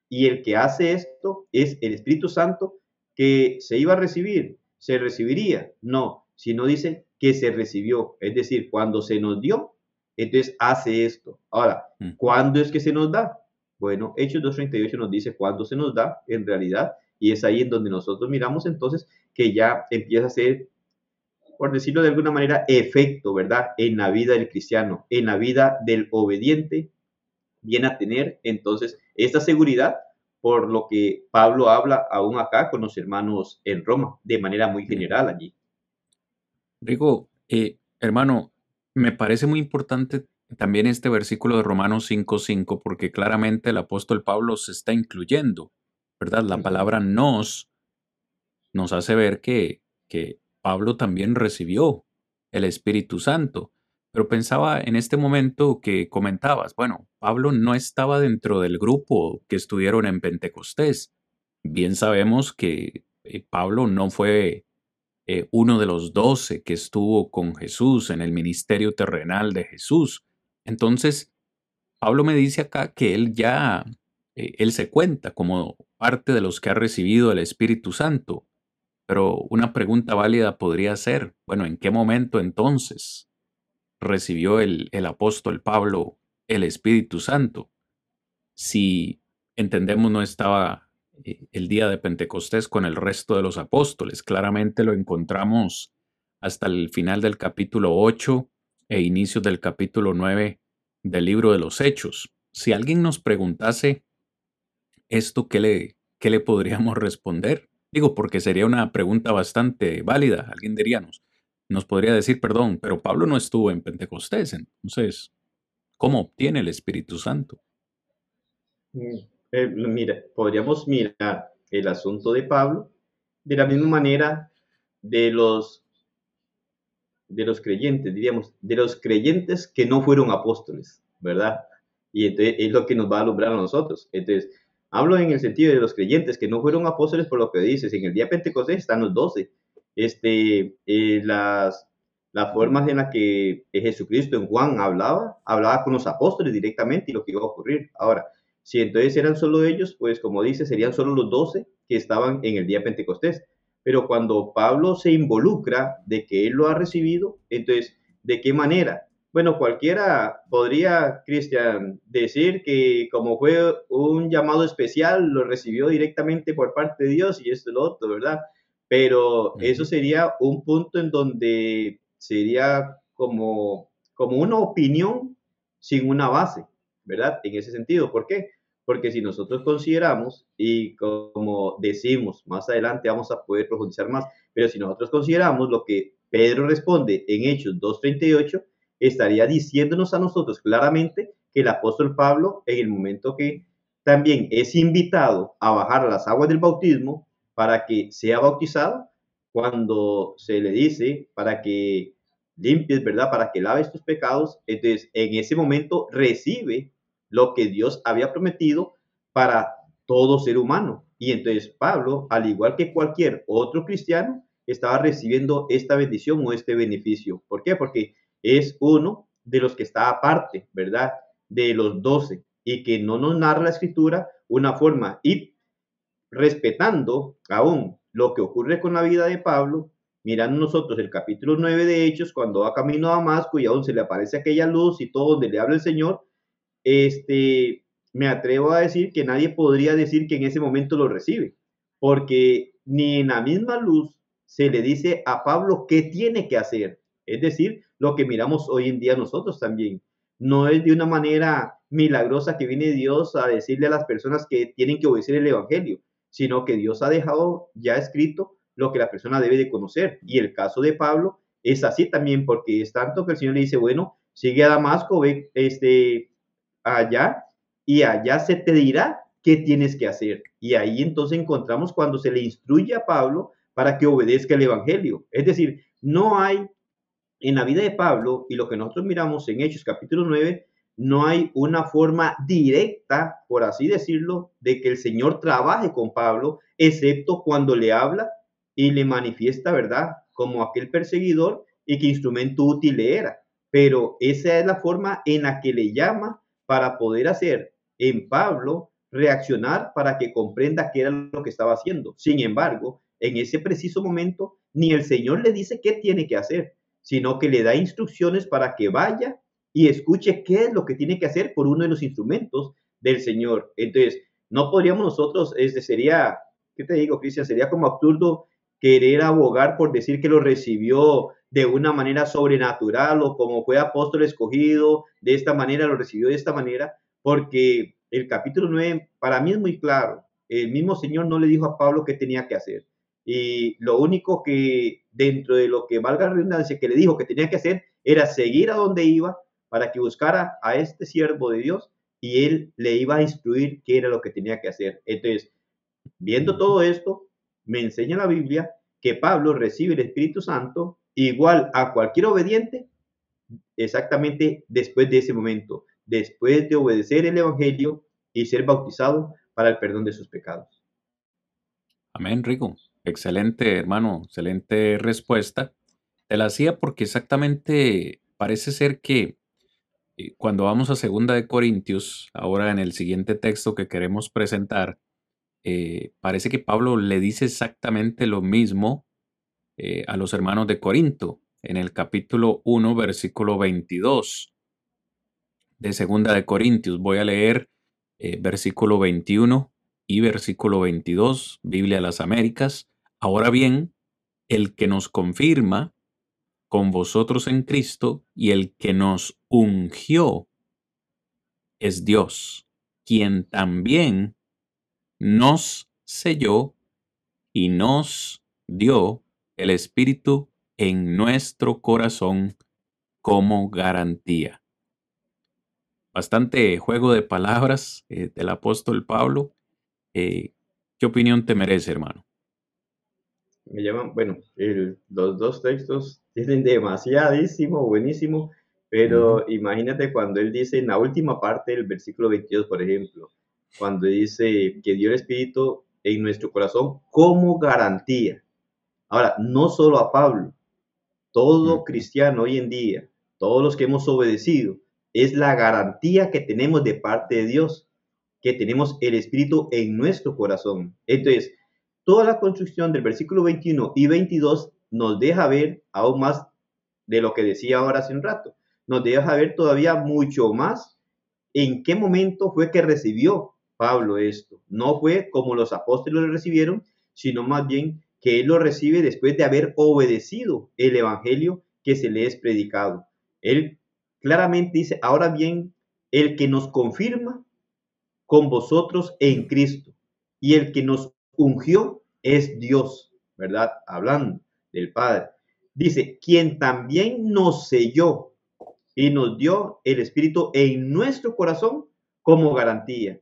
Y el que hace esto es el Espíritu Santo que se iba a recibir, se recibiría. No, sino dice que se recibió. Es decir, cuando se nos dio, entonces hace esto. Ahora, mm. ¿cuándo es que se nos da? Bueno, Hechos 2.38 nos dice cuándo se nos da en realidad. Y es ahí en donde nosotros miramos entonces que ya empieza a ser por decirlo de alguna manera, efecto, ¿verdad? En la vida del cristiano, en la vida del obediente, viene a tener entonces esta seguridad por lo que Pablo habla aún acá con los hermanos en Roma, de manera muy general allí. Rigo, eh, hermano, me parece muy importante también este versículo de Romanos 5.5, porque claramente el apóstol Pablo se está incluyendo, ¿verdad? La palabra nos nos hace ver que, que Pablo también recibió el Espíritu Santo. Pero pensaba en este momento que comentabas, bueno, Pablo no estaba dentro del grupo que estuvieron en Pentecostés. Bien sabemos que eh, Pablo no fue eh, uno de los doce que estuvo con Jesús en el ministerio terrenal de Jesús. Entonces, Pablo me dice acá que él ya, eh, él se cuenta como parte de los que ha recibido el Espíritu Santo. Pero una pregunta válida podría ser, bueno, ¿en qué momento entonces recibió el, apóstol Pablo el Espíritu Santo? Si entendemos no estaba eh, el día de Pentecostés con el resto de los apóstoles, claramente lo encontramos hasta el final del capítulo 8 e inicio del capítulo 9 del libro de los Hechos. Si alguien nos preguntase esto, ¿qué le, qué le podríamos responder? Digo, porque sería una pregunta bastante válida. Alguien diría, nos, nos podría decir, perdón, pero Pablo no estuvo en Pentecostés. Entonces, ¿cómo obtiene el Espíritu Santo? Mm, eh, mira, podríamos mirar el asunto de Pablo de la misma manera de los de los creyentes, diríamos, de los creyentes que no fueron apóstoles, ¿verdad? Y entonces es lo que nos va a alumbrar a nosotros. Entonces, Hablo en el sentido de los creyentes que no fueron apóstoles por lo que dices. En el día Pentecostés están los doce. Este, eh, las, las formas en las que Jesucristo en Juan hablaba, hablaba con los apóstoles directamente y lo que iba a ocurrir. Ahora, si entonces eran solo ellos, pues como dice, serían solo los doce que estaban en el día Pentecostés. Pero cuando Pablo se involucra de que él lo ha recibido, entonces, ¿de qué manera? Bueno, cualquiera podría, Cristian, decir que como fue un llamado especial, lo recibió directamente por parte de Dios y esto es lo otro, ¿verdad? Pero eso sería un punto en donde sería como, como una opinión sin una base, ¿verdad? En ese sentido, ¿por qué? Porque si nosotros consideramos, y como decimos, más adelante vamos a poder profundizar más, pero si nosotros consideramos lo que Pedro responde en Hechos 2.38, estaría diciéndonos a nosotros claramente que el apóstol Pablo, en el momento que también es invitado a bajar a las aguas del bautismo para que sea bautizado, cuando se le dice para que limpies, ¿verdad? Para que laves tus pecados. Entonces, en ese momento recibe lo que Dios había prometido para todo ser humano. Y entonces Pablo, al igual que cualquier otro cristiano, estaba recibiendo esta bendición o este beneficio. ¿Por qué? Porque es uno de los que está aparte, ¿verdad? De los doce y que no nos narra la escritura una forma y respetando aún lo que ocurre con la vida de Pablo, mirando nosotros el capítulo 9 de Hechos, cuando va camino a Damasco y aún se le aparece aquella luz y todo donde le habla el Señor, este, me atrevo a decir que nadie podría decir que en ese momento lo recibe, porque ni en la misma luz se le dice a Pablo qué tiene que hacer. Es decir, lo que miramos hoy en día nosotros también. No es de una manera milagrosa que viene Dios a decirle a las personas que tienen que obedecer el Evangelio, sino que Dios ha dejado ya escrito lo que la persona debe de conocer. Y el caso de Pablo es así también, porque es tanto que el Señor le dice, bueno, sigue a Damasco, ve este, allá, y allá se te dirá qué tienes que hacer. Y ahí entonces encontramos cuando se le instruye a Pablo para que obedezca el Evangelio. Es decir, no hay en la vida de Pablo y lo que nosotros miramos en Hechos capítulo 9, no hay una forma directa, por así decirlo, de que el Señor trabaje con Pablo, excepto cuando le habla y le manifiesta, ¿verdad? Como aquel perseguidor y qué instrumento útil le era. Pero esa es la forma en la que le llama para poder hacer en Pablo reaccionar para que comprenda qué era lo que estaba haciendo. Sin embargo, en ese preciso momento, ni el Señor le dice qué tiene que hacer, sino que le da instrucciones para que vaya y escuche qué es lo que tiene que hacer por uno de los instrumentos del Señor. Entonces, no podríamos nosotros, este sería, ¿qué te digo, Cristian? Sería como absurdo querer abogar por decir que lo recibió de una manera sobrenatural o como fue apóstol escogido, de esta manera lo recibió de esta manera, porque el capítulo 9 para mí es muy claro. El mismo Señor no le dijo a Pablo qué tenía que hacer. Y lo único que dentro de lo que valga la redundancia que le dijo que tenía que hacer era seguir a donde iba, para que buscara a este siervo de Dios y él le iba a instruir qué era lo que tenía que hacer. Entonces, viendo todo esto, me enseña la Biblia que Pablo recibe el Espíritu Santo igual a cualquier obediente exactamente después de ese momento, después de obedecer el Evangelio y ser bautizado para el perdón de sus pecados. Amén, Rico. Excelente, hermano, excelente respuesta. Te la hacía porque exactamente parece ser que eh, cuando vamos a Segunda de Corintios, ahora en el siguiente texto que queremos presentar, eh, parece que Pablo le dice exactamente lo mismo eh, a los hermanos de Corinto en el capítulo 1, versículo 22 de Segunda de Corintios. Voy a leer versículo 21 y versículo 22, Biblia de las Américas. Ahora bien, el que nos confirma con vosotros en Cristo y el que nos ungió es Dios, quien también nos selló y nos dio el Espíritu en nuestro corazón como garantía. Bastante juego de palabras eh, del apóstol Pablo. Eh, ¿Qué opinión te merece, hermano? Me llaman, bueno, los dos textos tienen demasiadísimo, buenísimo, pero imagínate cuando él dice en la última parte del versículo 22, por ejemplo, cuando dice que dio el Espíritu en nuestro corazón como garantía. Ahora, no solo a Pablo, todo cristiano hoy en día, todos los que hemos obedecido, es la garantía que tenemos de parte de Dios, que tenemos el Espíritu en nuestro corazón. Entonces, toda la construcción del versículo 21 y 22 nos deja ver aún más de lo que decía ahora hace un rato. Nos deja ver todavía mucho más en qué momento fue que recibió Pablo esto. No fue como los apóstoles lo recibieron, sino más bien que él lo recibe después de haber obedecido el evangelio que se le es predicado. Él claramente dice, ahora bien, el que nos confirma con vosotros en Cristo y el que nos ungió es Dios, ¿verdad? Hablando del Padre. Dice, quien también nos selló y nos dio el Espíritu en nuestro corazón como garantía.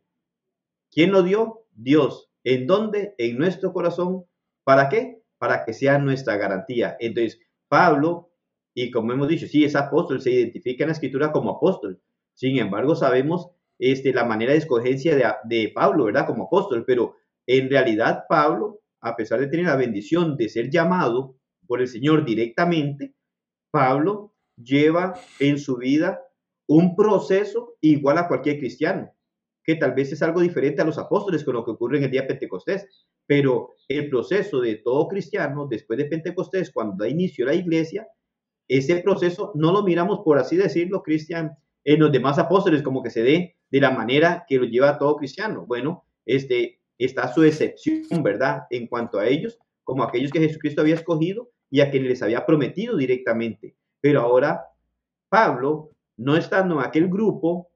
¿Quién lo dio? Dios. ¿En dónde? En nuestro corazón. ¿Para qué? para que sea nuestra garantía. Entonces, Pablo, y como hemos dicho, sí es apóstol, se identifica en la escritura como apóstol. Sin embargo, sabemos este, la manera de escogencia de, de Pablo, ¿verdad? Como apóstol, pero en realidad Pablo, a pesar de tener la bendición de ser llamado por el Señor directamente, Pablo lleva en su vida un proceso igual a cualquier cristiano, que tal vez es algo diferente a los apóstoles con lo que ocurre en el día de Pentecostés, pero el proceso de todo cristiano después de Pentecostés, cuando da inicio la iglesia, ese proceso no lo miramos, por así decirlo, Cristian, en los demás apóstoles, como que se dé de la manera que lo lleva todo cristiano. Bueno, este, está su excepción, ¿verdad? En cuanto a ellos, como aquellos que Jesucristo había escogido y a quienes les había prometido directamente. Pero ahora Pablo, no estando en aquel grupo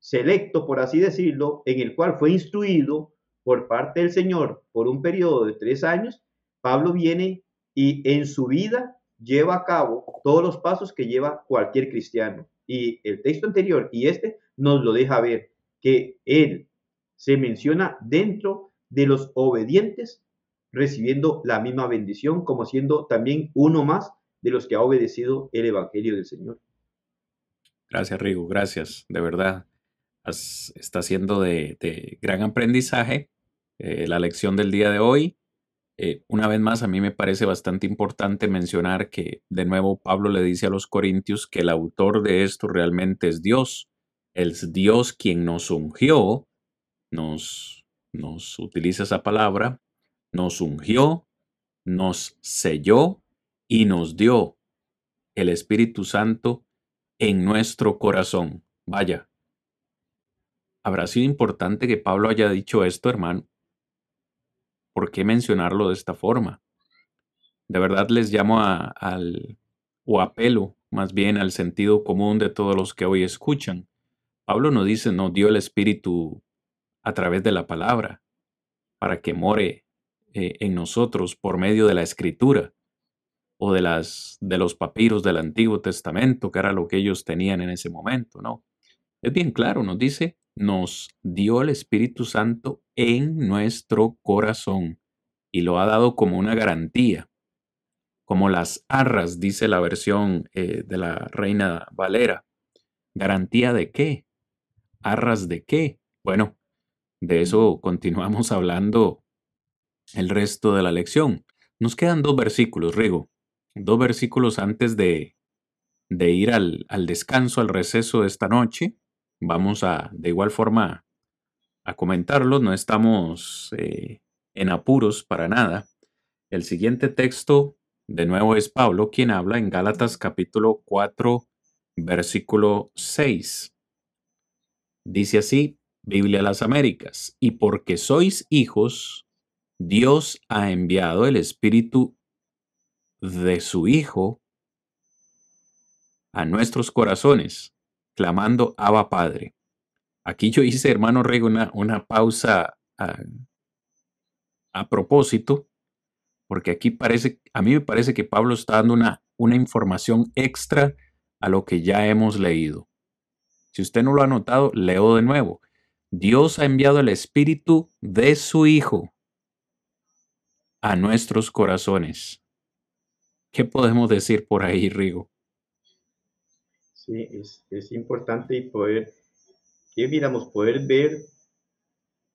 selecto, por así decirlo, en el cual fue instruido por parte del Señor por un periodo de tres años, Pablo viene y en su vida lleva a cabo todos los pasos que lleva cualquier cristiano. Y el texto anterior y este nos lo deja ver, que él se menciona dentro de los obedientes, recibiendo la misma bendición, como siendo también uno más de los que ha obedecido el Evangelio del Señor. Gracias, Rigo, gracias, de verdad. Está siendo de, gran aprendizaje eh, la lección del día de hoy. Eh, una vez más, a mí me parece bastante importante mencionar que, de nuevo, Pablo le dice a los corintios que el autor de esto realmente es Dios. Es Dios quien nos ungió nos, nos utiliza esa palabra, nos ungió, nos selló y nos dio el Espíritu Santo en nuestro corazón. Vaya, habrá sido importante que Pablo haya dicho esto, hermano. ¿Por qué mencionarlo de esta forma? De verdad les llamo al, o apelo más bien al sentido común de todos los que hoy escuchan. Pablo no dice, no dio el Espíritu a través de la palabra, para que more eh, en nosotros por medio de la escritura o de, las, de los papiros del Antiguo Testamento, que era lo que ellos tenían en ese momento, ¿no? Es bien claro, nos dice, nos dio el Espíritu Santo en nuestro corazón y lo ha dado como una garantía, como las arras, dice la versión eh, de la Reina Valera. ¿Garantía de qué? ¿Arras de qué? Bueno, de eso continuamos hablando el resto de la lección. Nos quedan dos versículos, Rigo. Dos versículos antes de, de ir al, al, descanso, al receso de esta noche. Vamos a, de igual forma, a comentarlos. No estamos eh, en apuros para nada. El siguiente texto, de nuevo, es Pablo quien habla en Gálatas capítulo 4, versículo 6. Dice así, Biblia las Américas. Y porque sois hijos, Dios ha enviado el Espíritu de su Hijo a nuestros corazones, clamando Abba Padre. Aquí yo hice, hermano Rego, una, una pausa a, a, propósito, porque aquí parece, a mí me parece que Pablo está dando una, una información extra a lo que ya hemos leído. Si usted no lo ha notado, leo de nuevo. Dios ha enviado el Espíritu de su Hijo a nuestros corazones. ¿Qué podemos decir por ahí, Rigo? Sí, es, importante y poder, que miramos, poder ver,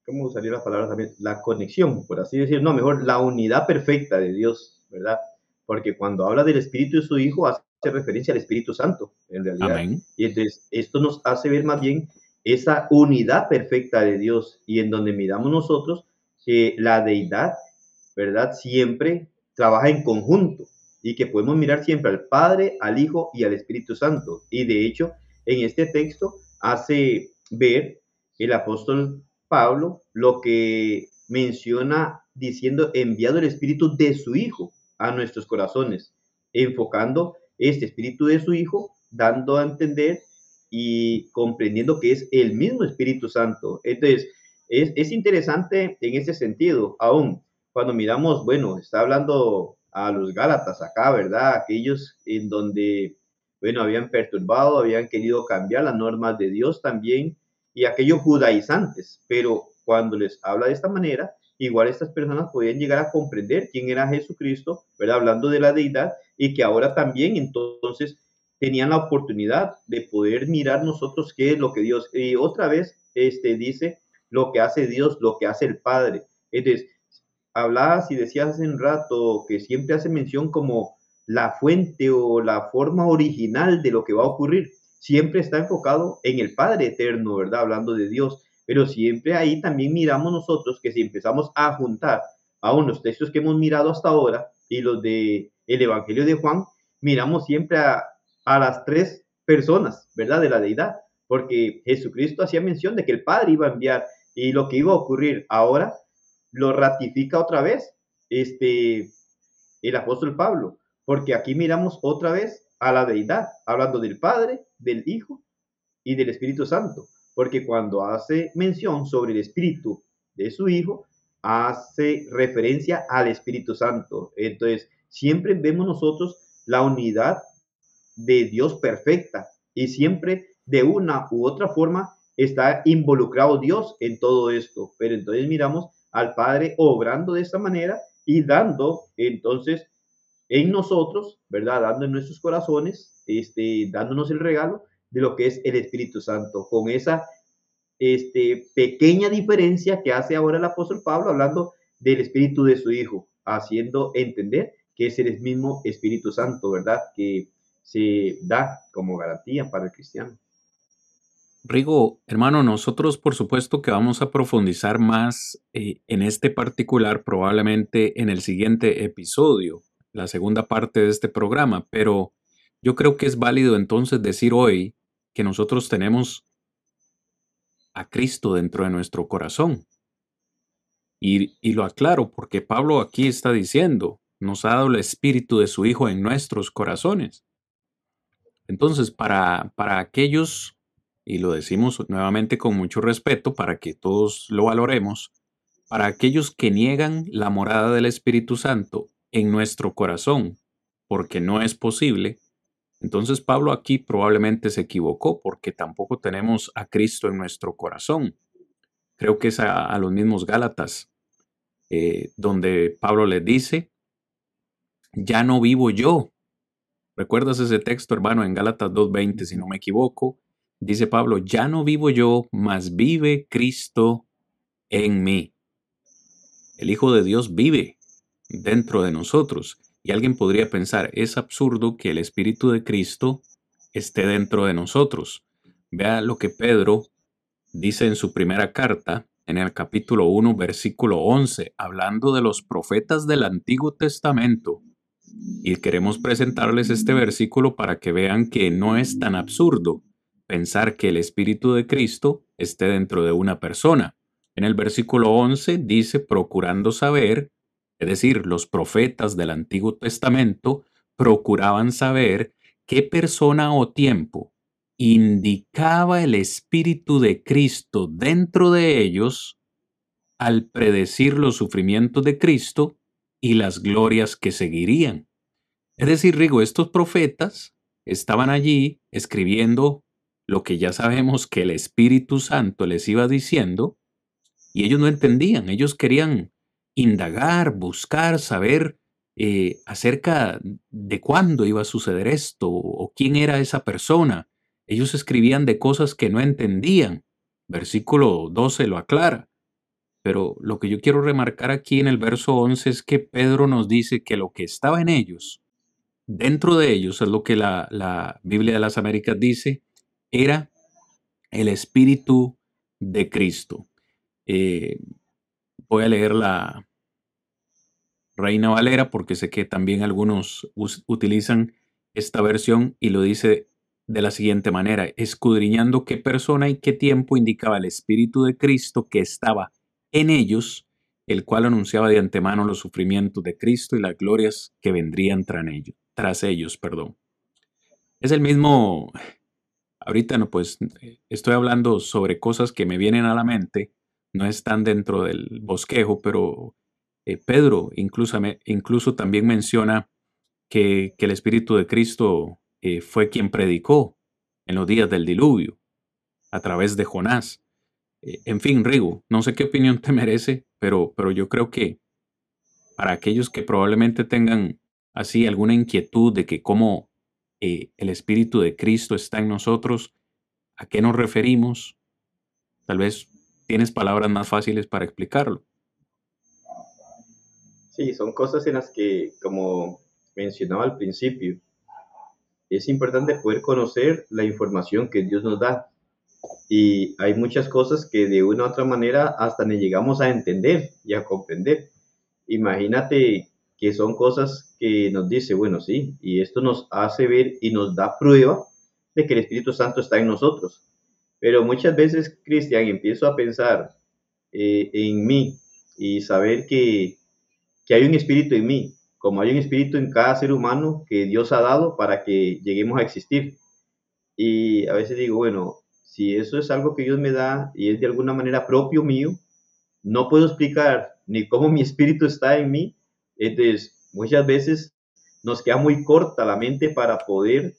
¿cómo usaría la palabra también? La conexión, por así decir, no, mejor la unidad perfecta de Dios, ¿verdad? Porque cuando habla del Espíritu de su Hijo, hace referencia al Espíritu Santo, en realidad. Amén. Y entonces, esto nos hace ver más bien esa unidad perfecta de Dios y en donde miramos nosotros que la deidad, ¿verdad? Siempre trabaja en conjunto y que podemos mirar siempre al Padre, al Hijo y al Espíritu Santo. Y de hecho, en este texto hace ver el apóstol Pablo lo que menciona diciendo enviado el Espíritu de su Hijo a nuestros corazones, enfocando este Espíritu de su Hijo, dando a entender y comprendiendo que es el mismo Espíritu Santo. Entonces, es, es interesante en ese sentido, aún cuando miramos, bueno, está hablando a los Gálatas acá, ¿verdad? Aquellos en donde, bueno, habían perturbado, habían querido cambiar las normas de Dios también, y aquellos judaizantes, pero cuando les habla de esta manera, igual estas personas podían llegar a comprender quién era Jesucristo, ¿verdad? Hablando de la deidad y que ahora también entonces tenían la oportunidad de poder mirar nosotros qué es lo que Dios, y otra vez este, dice lo que hace Dios, lo que hace el Padre. Entonces, hablabas y decías hace un rato que siempre hace mención como la fuente o la forma original de lo que va a ocurrir. Siempre está enfocado en el Padre eterno, ¿verdad? Hablando de Dios. Pero siempre ahí también miramos nosotros que si empezamos a juntar a unos textos que hemos mirado hasta ahora y los de el Evangelio de Juan, miramos siempre a, a las tres personas, ¿verdad? De la deidad, porque Jesucristo hacía mención de que el Padre iba a enviar y lo que iba a ocurrir ahora lo ratifica otra vez este el apóstol Pablo, porque aquí miramos otra vez a la deidad, hablando del Padre, del Hijo y del Espíritu Santo porque cuando hace mención sobre el espíritu de su hijo, hace referencia al Espíritu Santo. Entonces, siempre vemos nosotros la unidad de Dios perfecta y siempre de una u otra forma está involucrado Dios en todo esto. Pero entonces miramos al Padre obrando de esta manera y dando entonces en nosotros, ¿verdad? Dando en nuestros corazones, este, dándonos el regalo de lo que es el Espíritu Santo, con esa este, pequeña diferencia que hace ahora el apóstol Pablo hablando del Espíritu de su Hijo, haciendo entender que es el mismo Espíritu Santo, ¿verdad? Que se da como garantía para el cristiano. Rigo, hermano, nosotros por supuesto que vamos a profundizar más eh, en este particular probablemente en el siguiente episodio, la segunda parte de este programa, pero yo creo que es válido entonces decir hoy que nosotros tenemos a Cristo dentro de nuestro corazón. Y, y, lo aclaro porque Pablo aquí está diciendo, nos ha dado el espíritu de su Hijo en nuestros corazones. Entonces, para, para aquellos, y lo decimos nuevamente con mucho respeto para que todos lo valoremos, para aquellos que niegan la morada del Espíritu Santo en nuestro corazón, porque no es posible, entonces Pablo aquí probablemente se equivocó porque tampoco tenemos a Cristo en nuestro corazón. Creo que es a, los mismos Gálatas, eh, donde Pablo les dice, ya no vivo yo. ¿Recuerdas ese texto, hermano, en Gálatas 2.20, si no me equivoco? Dice Pablo, ya no vivo yo, mas vive Cristo en mí. El Hijo de Dios vive dentro de nosotros. Y alguien podría pensar, es absurdo que el Espíritu de Cristo esté dentro de nosotros. Vea lo que Pedro dice en su primera carta, en el capítulo 1, versículo 11, hablando de los profetas del Antiguo Testamento. Y queremos presentarles este versículo para que vean que no es tan absurdo pensar que el Espíritu de Cristo esté dentro de una persona. En el versículo 11 dice, procurando saber es decir, los profetas del Antiguo Testamento procuraban saber qué persona o tiempo indicaba el Espíritu de Cristo dentro de ellos al predecir los sufrimientos de Cristo y las glorias que seguirían. Es decir, Rigo, estos profetas estaban allí escribiendo lo que ya sabemos que el Espíritu Santo les iba diciendo y ellos no entendían, ellos querían indagar, buscar, saber eh, acerca de cuándo iba a suceder esto o quién era esa persona. Ellos escribían de cosas que no entendían. Versículo 12 lo aclara. Pero lo que yo quiero remarcar aquí en el verso 11 es que Pedro nos dice que lo que estaba en ellos, dentro de ellos, es lo que la, Biblia de las Américas dice, era el Espíritu de Cristo. Eh, voy a leer la Reina Valera porque sé que también algunos utilizan esta versión y lo dice de la siguiente manera, escudriñando qué persona y qué tiempo indicaba el Espíritu de Cristo que estaba en ellos, el cual anunciaba de antemano los sufrimientos de Cristo y las glorias que vendrían tras ellos. Tras ellos perdón. Es el mismo, ahorita no, pues estoy hablando sobre cosas que me vienen a la mente no están dentro del bosquejo, pero eh, Pedro incluso, incluso, también menciona que, el Espíritu de Cristo eh, fue quien predicó en los días del diluvio a través de Jonás. Eh, en fin, Rigo, no sé qué opinión te <laughs> merece, pero, pero yo creo que para aquellos que probablemente tengan así alguna inquietud de que cómo eh, el Espíritu de Cristo está en nosotros, ¿a qué nos referimos? Tal vez tienes palabras más fáciles para explicarlo. Sí, son cosas en las que, como mencionaba al principio, es importante poder conocer la información que Dios nos da. Y hay muchas cosas que de una u otra manera hasta ni llegamos a entender y a comprender. Imagínate que son cosas que nos dice, bueno, sí, y esto nos hace ver y nos da prueba de que el Espíritu Santo está en nosotros. Pero muchas veces, Cristian, empiezo a pensar eh, en mí y saber que, que hay un espíritu en mí, como hay un espíritu en cada ser humano que Dios ha dado para que lleguemos a existir. Y a veces digo, bueno, si eso es algo que Dios me da y es de alguna manera propio mío, no puedo explicar ni cómo mi <laughs> espíritu está en mí. Entonces, muchas veces nos queda muy corta la mente para poder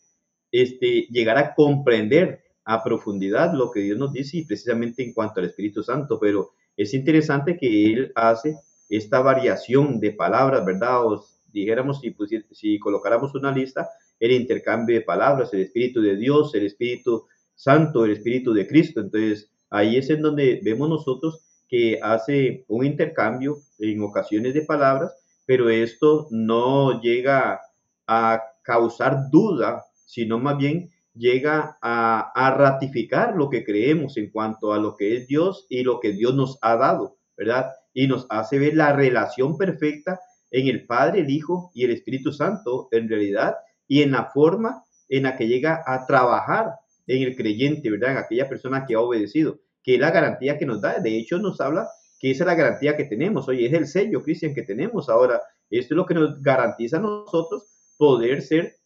este, llegar a comprender a profundidad lo que Dios nos dice y precisamente en cuanto al Espíritu Santo, pero es interesante que Él hace esta variación de palabras, ¿verdad? O dijéramos, si, si colocáramos una lista, el intercambio de palabras, el Espíritu de Dios, el Espíritu Santo, el Espíritu de Cristo. Entonces, ahí es en donde vemos nosotros que hace un intercambio en ocasiones de palabras, pero esto no llega a causar duda, sino más bien llega a, ratificar lo que creemos en cuanto a lo que es Dios y lo que Dios nos ha dado, ¿verdad? Y nos hace ver la relación perfecta en el Padre, el Hijo y el Espíritu Santo en realidad y en la forma en la que llega a trabajar en el creyente, ¿verdad? En aquella persona que ha obedecido que es la garantía que nos da. De hecho, nos habla que esa es la garantía que tenemos. Oye, es el sello, Cristian, que tenemos ahora. Esto es lo que nos garantiza a nosotros poder ser,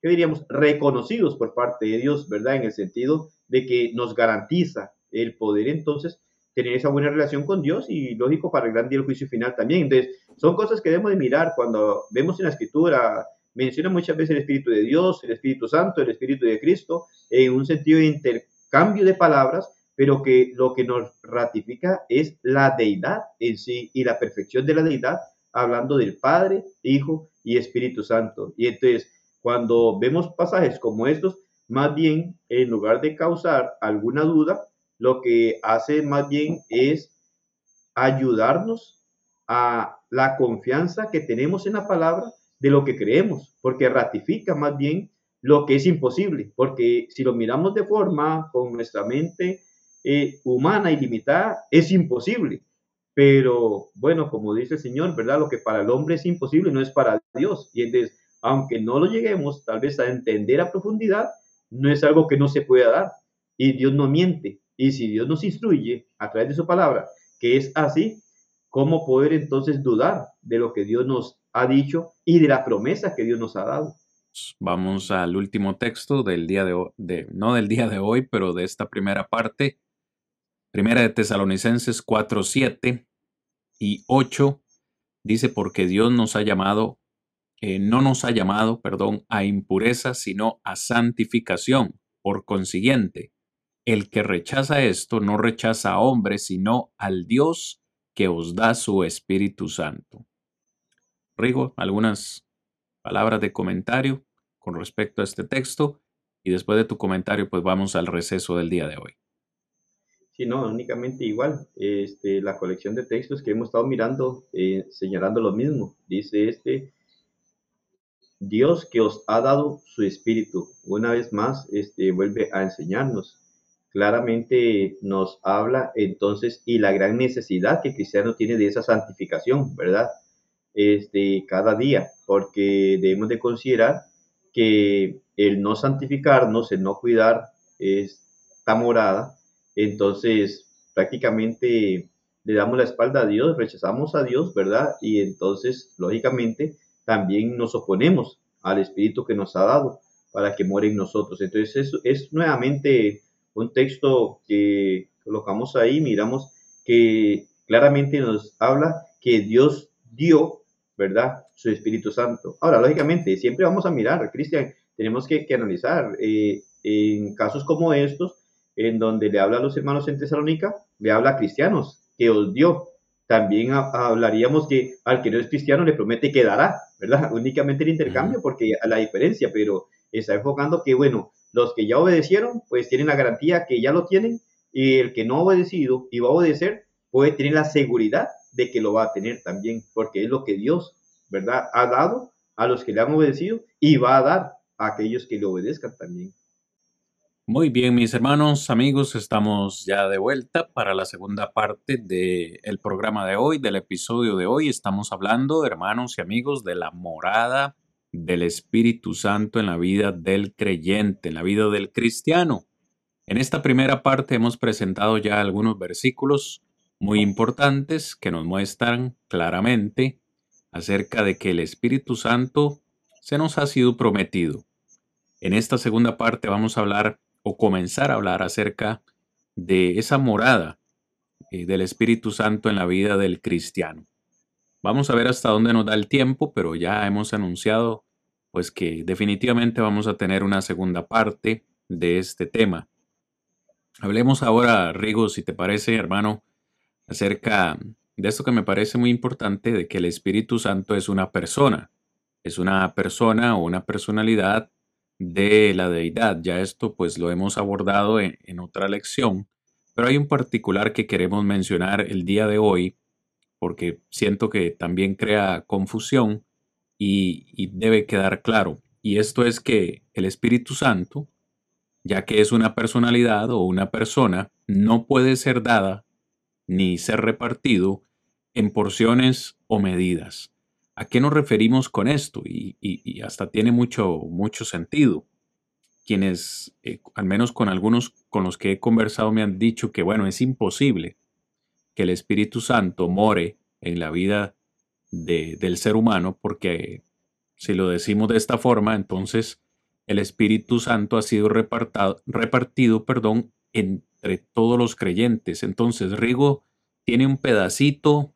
¿qué diríamos?, reconocidos por parte de Dios, ¿verdad? En el sentido de que nos garantiza el poder entonces tener esa buena relación con Dios y lógico para el gran día del juicio final también. Entonces, son cosas que debemos de mirar cuando vemos en la escritura, menciona muchas veces el Espíritu de Dios, el Espíritu Santo, el Espíritu de Cristo, en un sentido de intercambio de palabras, pero que lo que nos ratifica es la deidad en sí y la perfección de la deidad, hablando del Padre, Hijo y Espíritu Santo. Y entonces, cuando vemos pasajes como estos, más bien, en lugar de causar alguna duda, lo que hace más bien es ayudarnos a la confianza que tenemos en la palabra de lo que creemos, porque ratifica más bien lo que es imposible, porque si lo miramos de forma con nuestra mente eh, humana y limitada es imposible. Pero bueno, como dice el Señor, ¿verdad? Lo que para el hombre es imposible no es para Dios. Y entonces, aunque no lo lleguemos tal vez a entender a profundidad, no es algo que no se pueda dar. Y Dios no miente. Y si Dios nos instruye a través de su palabra que es así, ¿cómo poder entonces dudar de lo que Dios nos ha dicho y de la promesa que Dios nos ha dado? Vamos al último texto del día de, hoy, de no del día de hoy, pero de esta primera parte Primera de Tesalonicenses 4, 7 y 8 dice, porque Dios nos ha llamado, eh, no nos ha llamado, perdón, a impureza, sino a santificación. Por consiguiente, el que rechaza esto no rechaza a hombre, sino al Dios que os da su Espíritu Santo. Rigo, algunas palabras de comentario con respecto a este texto y después de tu comentario pues vamos al receso del día de hoy. Sí, no, únicamente igual. Este, la colección de textos que hemos estado mirando, eh, señalando lo mismo. Dice este, Dios que os ha dado su espíritu. Una vez más, este, vuelve a enseñarnos. Claramente nos habla entonces y la gran necesidad que cristiano tiene de esa santificación, ¿verdad? Este, cada día, porque debemos de considerar que el no santificarnos, el no cuidar esta morada, entonces prácticamente le damos la espalda a Dios, rechazamos a Dios, ¿verdad? Y entonces, lógicamente, también nos oponemos al Espíritu que nos ha dado para que muera en nosotros. Entonces, es, es nuevamente un texto que colocamos ahí, miramos que claramente nos habla que Dios dio, ¿verdad? Su Espíritu Santo. Ahora, lógicamente, siempre vamos a mirar, Cristian, tenemos que, analizar eh, en casos como estos, en donde le habla a los hermanos en Tesalónica, le habla a cristianos, que os dio. También hablaríamos que al que no es cristiano le promete que dará, ¿verdad? <laughs> Únicamente el intercambio, porque a la diferencia, pero está enfocando que, bueno, los que ya obedecieron, pues tienen la garantía que ya lo tienen, y el que no ha obedecido y va a obedecer, puede tener la seguridad de que lo va a tener también, porque es lo que Dios, ¿verdad?, ha dado a los que le han obedecido y va a dar a aquellos que le obedezcan también. Muy bien, mis hermanos, amigos, estamos ya de vuelta para la segunda parte del programa de hoy, del episodio de hoy. Estamos hablando, hermanos y amigos, de la morada del Espíritu Santo en la vida del creyente, en la vida del cristiano. En esta primera parte hemos presentado ya algunos versículos muy importantes que nos muestran claramente acerca de que el Espíritu Santo se nos ha sido prometido. En esta segunda parte vamos a hablar o comenzar a hablar acerca de esa morada eh, del Espíritu Santo en la vida del cristiano. Vamos a ver hasta dónde nos da el tiempo, pero ya hemos anunciado pues que definitivamente vamos a tener una segunda parte de este tema. Hablemos ahora, Rigo, si te parece, hermano, acerca de esto que me parece muy importante, de que el Espíritu Santo es una persona, es una persona o una personalidad de la deidad. Ya esto pues lo hemos abordado en, en otra lección, pero hay un particular que queremos mencionar el día de hoy porque siento que también crea confusión y, y, debe quedar claro. Y esto es que el Espíritu Santo, ya que es una personalidad o una persona, no puede ser dada ni ser repartido en porciones o medidas. ¿A qué nos referimos con esto? Y, hasta tiene mucho, mucho sentido. Quienes, eh, al menos con algunos con los que he conversado, me han dicho que, bueno, es imposible que el Espíritu Santo more en la vida del ser humano, porque si lo decimos de esta forma, entonces el Espíritu Santo ha sido repartido perdón, entre todos los creyentes. Entonces, Rigo tiene un pedacito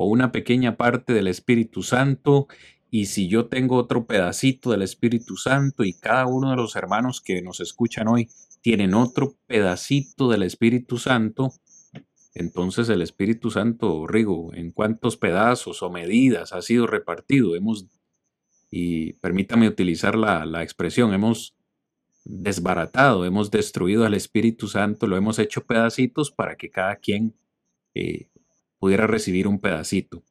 o una pequeña parte del Espíritu Santo, y si yo tengo otro pedacito del Espíritu Santo y cada uno de los hermanos que nos escuchan hoy tienen otro pedacito del Espíritu Santo, entonces el Espíritu Santo, Rigo, ¿en cuántos pedazos o medidas ha sido repartido? Hemos, y permítame utilizar la, la expresión, hemos desbaratado, hemos destruido al Espíritu Santo, lo hemos hecho pedacitos para que cada quien eh, pudiera recibir un pedacito.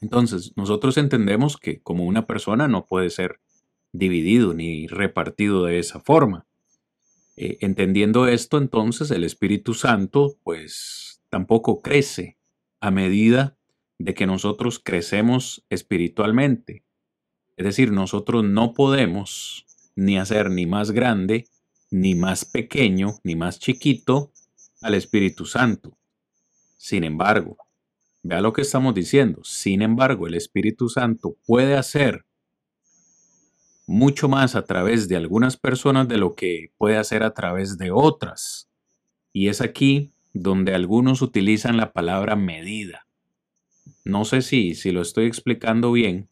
Entonces, nosotros entendemos que como una persona no puede ser dividido ni repartido de esa forma. Eh, entendiendo esto, entonces el Espíritu Santo, pues tampoco crece a medida de que nosotros crecemos espiritualmente. Es decir, nosotros no podemos ni hacer ni más grande, ni más pequeño, ni más chiquito al Espíritu Santo. Sin embargo, vea lo que estamos diciendo, sin embargo, el Espíritu Santo puede hacer mucho más a través de algunas personas de lo que puede hacer a través de otras. Y es aquí donde algunos utilizan la palabra medida. No sé si, si lo estoy explicando bien,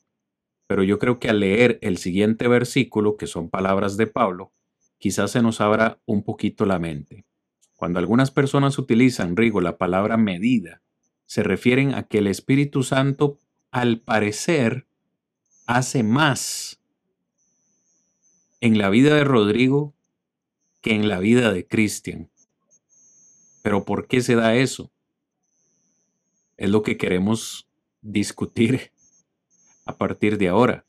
pero yo creo que al leer el siguiente versículo, que son palabras de Pablo, quizás se nos abra un poquito la mente. Cuando algunas personas utilizan, Rigo, la palabra medida, se refieren a que el Espíritu Santo, al parecer, hace más en la vida de Rodrigo que en la vida de Cristian. Pero ¿por qué se da eso? Es lo que queremos discutir a partir de ahora.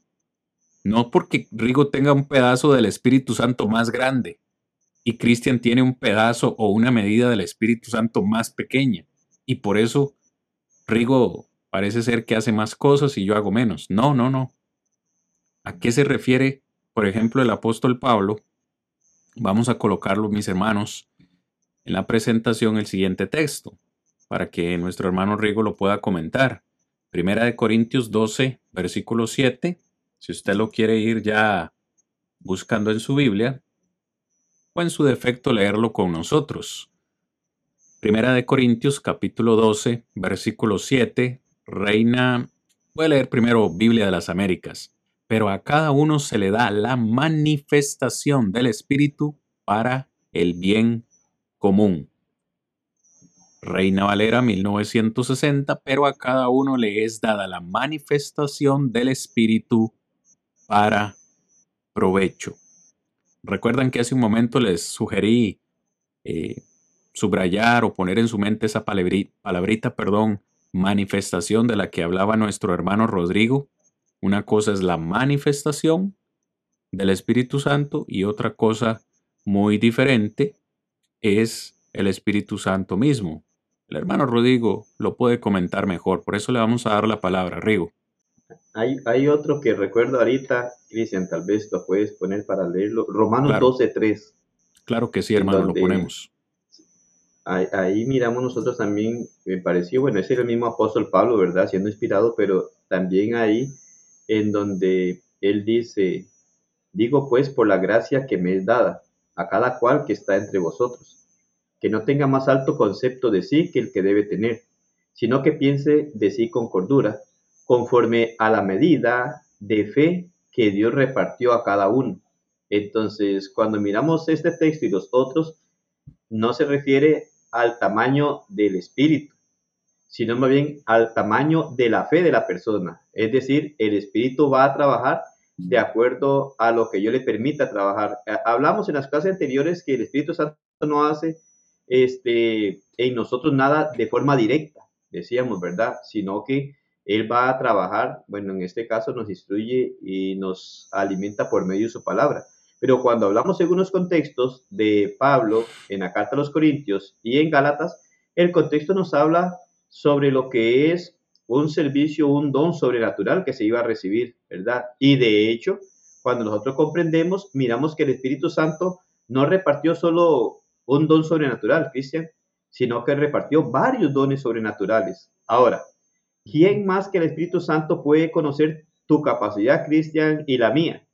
No porque Rigo tenga un pedazo del Espíritu Santo más grande, y Cristian tiene un pedazo o una medida del Espíritu Santo más pequeña. Y por eso Rigo parece ser que hace más cosas y yo hago menos. No, no, no. ¿A qué se refiere, por ejemplo, el apóstol Pablo? Vamos a colocarlo, mis hermanos, en la presentación el siguiente texto, para que nuestro hermano Rigo lo pueda comentar. Primera de Corintios 12, versículo 7. Si usted lo quiere ir ya buscando en su Biblia, en su defecto leerlo con nosotros. Primera de Corintios capítulo 12, versículo 7, Reina, voy a leer primero Biblia de las Américas, pero a cada uno se le da la manifestación del Espíritu para el bien común. Reina Valera 1960, pero a cada uno le es dada la manifestación del Espíritu para provecho. Recuerdan que hace un momento les sugerí eh, subrayar o poner en su mente esa palabrita, perdón, manifestación de la que hablaba nuestro hermano Rodrigo. Una cosa es la manifestación del Espíritu Santo y otra cosa muy diferente es el Espíritu Santo mismo. El hermano Rodrigo lo puede comentar mejor, por eso le vamos a dar la palabra, Rigo. Hay, hay otro que recuerdo ahorita, Cristian, tal vez lo puedes poner para leerlo. Romanos 12.3. Claro que sí, hermano, lo ponemos ahí, miramos nosotros también, me pareció, bueno, ese era el mismo apóstol Pablo, ¿verdad? Siendo inspirado, pero también ahí en donde él dice, digo pues por la gracia que me es dada a cada cual que está entre vosotros, que no tenga más alto concepto de sí que el que debe tener, sino que piense de sí con cordura, conforme a la medida de fe que Dios repartió a cada uno. Entonces, cuando miramos este texto y los otros, no se refiere al tamaño del espíritu, sino más bien al tamaño de la fe de la persona. Es decir, el espíritu va a trabajar de acuerdo a lo que yo le permita trabajar. Eh, hablamos en las clases anteriores que el Espíritu Santo no hace este, en nosotros nada de forma directa, decíamos, ¿verdad? Sino que Él va a trabajar, bueno, en este caso nos instruye y nos alimenta por medio de su palabra. Pero cuando hablamos en unos contextos de Pablo en la carta a los Corintios y en Gálatas, el contexto nos habla sobre lo que es un servicio, un don sobrenatural que se iba a recibir, ¿verdad? Y de hecho, cuando nosotros comprendemos, miramos que el Espíritu Santo no repartió solo un don sobrenatural, Cristian, sino que repartió varios dones sobrenaturales. Ahora, ¿quién más que el Espíritu Santo puede conocer tu capacidad, Cristian, y la mía?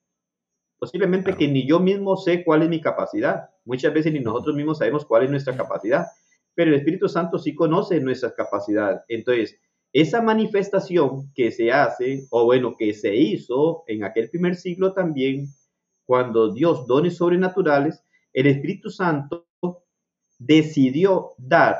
Posiblemente que ni yo mismo sé cuál es mi capacidad. Muchas veces ni nosotros mismos sabemos cuál es nuestra capacidad, pero el Espíritu Santo sí conoce nuestras capacidades. Entonces, esa manifestación que se hace, o bueno, que se hizo en aquel primer siglo también, cuando Dios dones sobrenaturales, el Espíritu Santo decidió dar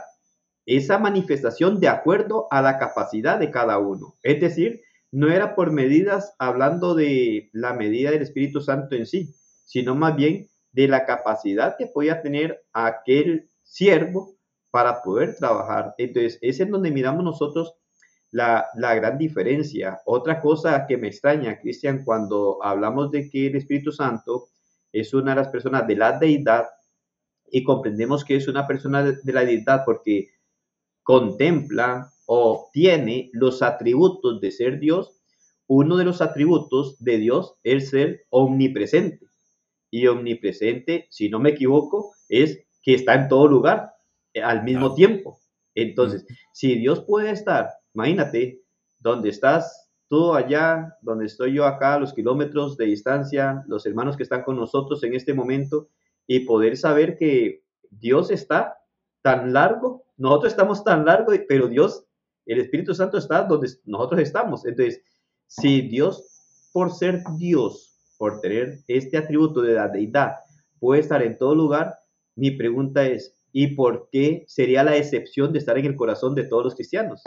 esa manifestación de acuerdo a la capacidad de cada uno. Es decir, no era por medidas hablando de la medida del Espíritu Santo en sí, sino más bien de la capacidad que podía tener aquel siervo para poder trabajar. Entonces, es en donde miramos nosotros la, la, gran diferencia. Otra cosa que me extraña, Cristian, cuando hablamos de que el Espíritu Santo es una de las personas de la deidad y comprendemos que es una persona de, la deidad porque contempla, o tiene los atributos de ser Dios, uno de los atributos de Dios es ser omnipresente. Y omnipresente, si no me equivoco, es que está en todo lugar eh, al mismo tiempo. Entonces, si Dios puede estar, imagínate, donde estás tú allá, donde estoy yo acá, los kilómetros de distancia, los hermanos que están con nosotros en este momento, y poder saber que Dios está tan largo, nosotros estamos tan largo, pero Dios el Espíritu Santo está donde nosotros estamos. Entonces, si Dios, por ser Dios, por tener este atributo de la deidad, puede estar en todo lugar, mi pregunta es, ¿y por qué sería la excepción de estar en el corazón de todos los cristianos?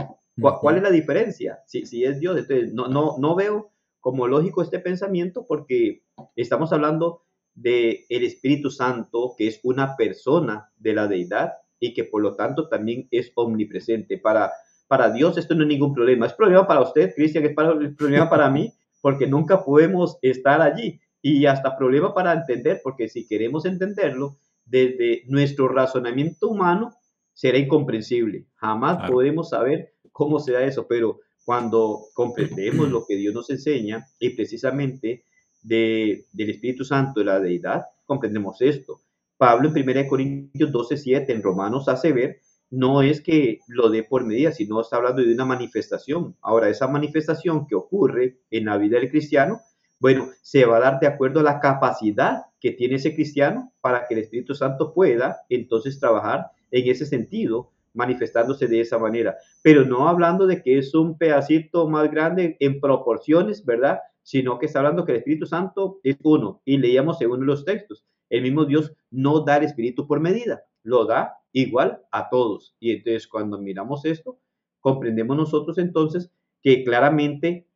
¿Cuál, es la diferencia? Si, si es Dios, entonces no, no, no veo como lógico este pensamiento porque estamos hablando de el Espíritu Santo, que es una persona de la deidad y que por lo tanto también es omnipresente. Para para Dios esto no es ningún problema. Es problema para usted, Cristian, es para, el problema para mí, porque nunca podemos estar allí. Y hasta problema para entender, porque si queremos entenderlo desde nuestro razonamiento humano, será incomprensible. Jamás podemos saber cómo se da eso, pero cuando comprendemos lo que Dios nos enseña y precisamente de, del Espíritu Santo, de la deidad, comprendemos esto. Pablo en 1 Corintios 12, 7, en Romanos hace ver no es que lo dé por medida, sino está hablando de una manifestación. Ahora, esa manifestación que ocurre en la vida del cristiano, bueno, se va a dar de acuerdo a la capacidad que tiene ese cristiano para que el Espíritu Santo pueda entonces trabajar en ese sentido, manifestándose de esa manera. Pero no hablando de que es un pedacito más grande en proporciones, ¿verdad? Sino que está hablando que el Espíritu Santo es uno. Y leíamos según los textos, el mismo Dios no da el Espíritu por medida lo da igual a todos. Y entonces cuando miramos esto, comprendemos nosotros entonces que claramente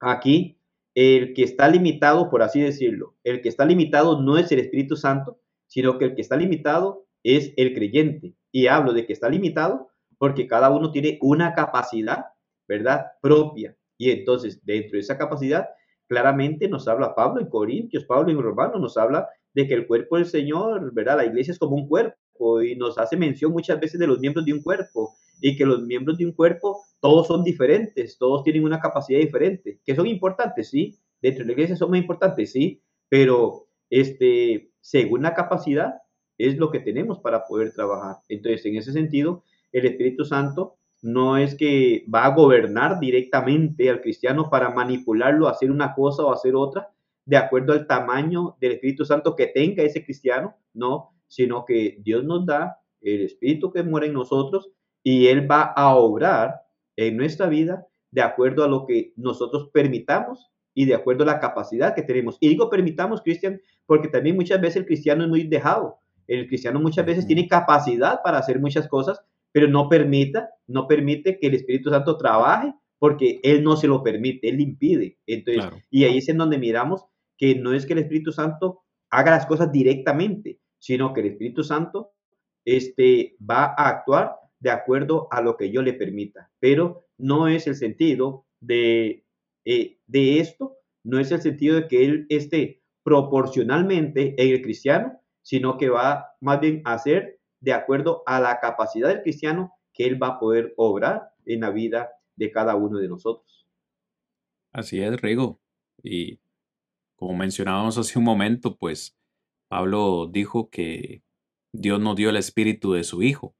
aquí el que está limitado, por así decirlo, el que está limitado no es el Espíritu Santo, sino que el que está limitado es el creyente. Y hablo de que está limitado porque cada uno tiene una capacidad, ¿verdad? Propia. Y entonces, dentro de esa capacidad, claramente nos habla Pablo en Corintios, Pablo en Romanos, nos habla de que el cuerpo del Señor, ¿verdad? La iglesia es como un cuerpo y nos hace mención muchas veces de los miembros de un cuerpo y que los miembros de un cuerpo todos son diferentes, todos tienen una capacidad diferente, que son importantes, sí, dentro de la iglesia son muy importantes, sí, pero este, según la capacidad es lo que tenemos para poder trabajar. Entonces, en ese sentido, el Espíritu Santo no es que va a gobernar directamente al cristiano para manipularlo, hacer una cosa o hacer otra, de acuerdo al tamaño del Espíritu Santo que tenga ese cristiano, no, sino que Dios nos da el Espíritu que muere en nosotros y Él va a obrar en nuestra vida de acuerdo a lo que nosotros permitamos y de acuerdo a la capacidad que tenemos. Y digo permitamos, Cristian, porque también muchas veces el cristiano es muy dejado. El cristiano muchas veces tiene capacidad para hacer muchas cosas, pero no permita, no permite que el Espíritu Santo trabaje porque Él no se lo permite, Él impide. Entonces, y ahí es en donde miramos que no es que el Espíritu Santo haga las cosas directamente, sino que el Espíritu Santo este, va a actuar de acuerdo a lo que yo le permita. Pero no es el sentido de, eh, de esto, no es el sentido de que él esté proporcionalmente en el cristiano, sino que va más bien a ser de acuerdo a la capacidad del cristiano que él va a poder obrar en la vida de cada uno de nosotros. Así es, Rigo. Y como mencionábamos hace un momento, pues Pablo dijo que Dios no dio el espíritu de su Hijo,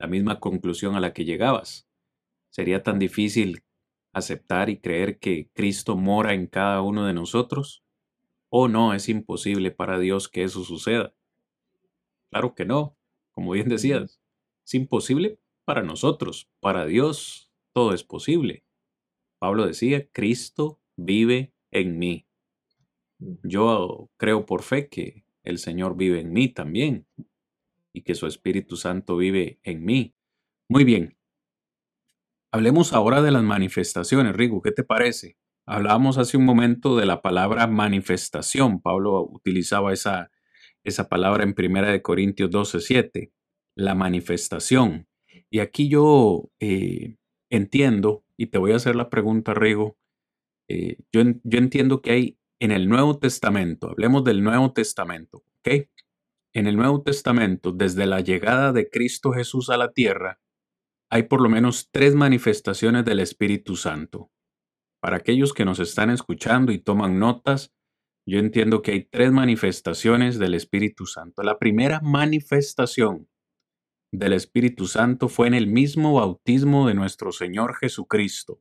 la misma conclusión a la que llegabas. ¿Sería tan difícil aceptar y creer que Cristo mora en cada uno de nosotros? ¿O no es imposible para Dios que eso suceda? Claro que no, como bien decías, es imposible para nosotros, para Dios todo es posible. Pablo decía, Cristo vive en mí. Yo creo por fe que el Señor vive en mí también y que su Espíritu Santo vive en mí. Muy bien. Hablemos ahora de las manifestaciones, Rigo, ¿qué te parece? Hablábamos hace un momento de la palabra manifestación. Pablo utilizaba esa, esa palabra en 1 Corintios 12, 7, la manifestación. Y aquí yo eh, entiendo, y te voy a hacer la pregunta, Rigo, eh, yo, yo entiendo que hay en el Nuevo Testamento, hablemos del Nuevo Testamento, ¿ok? En el Nuevo Testamento, desde la llegada de Cristo Jesús a la tierra, hay por lo menos tres manifestaciones del Espíritu Santo. Para aquellos que nos están escuchando y toman notas, yo entiendo que hay tres manifestaciones del Espíritu Santo. La primera manifestación del Espíritu Santo fue en el mismo bautismo de nuestro Señor Jesucristo.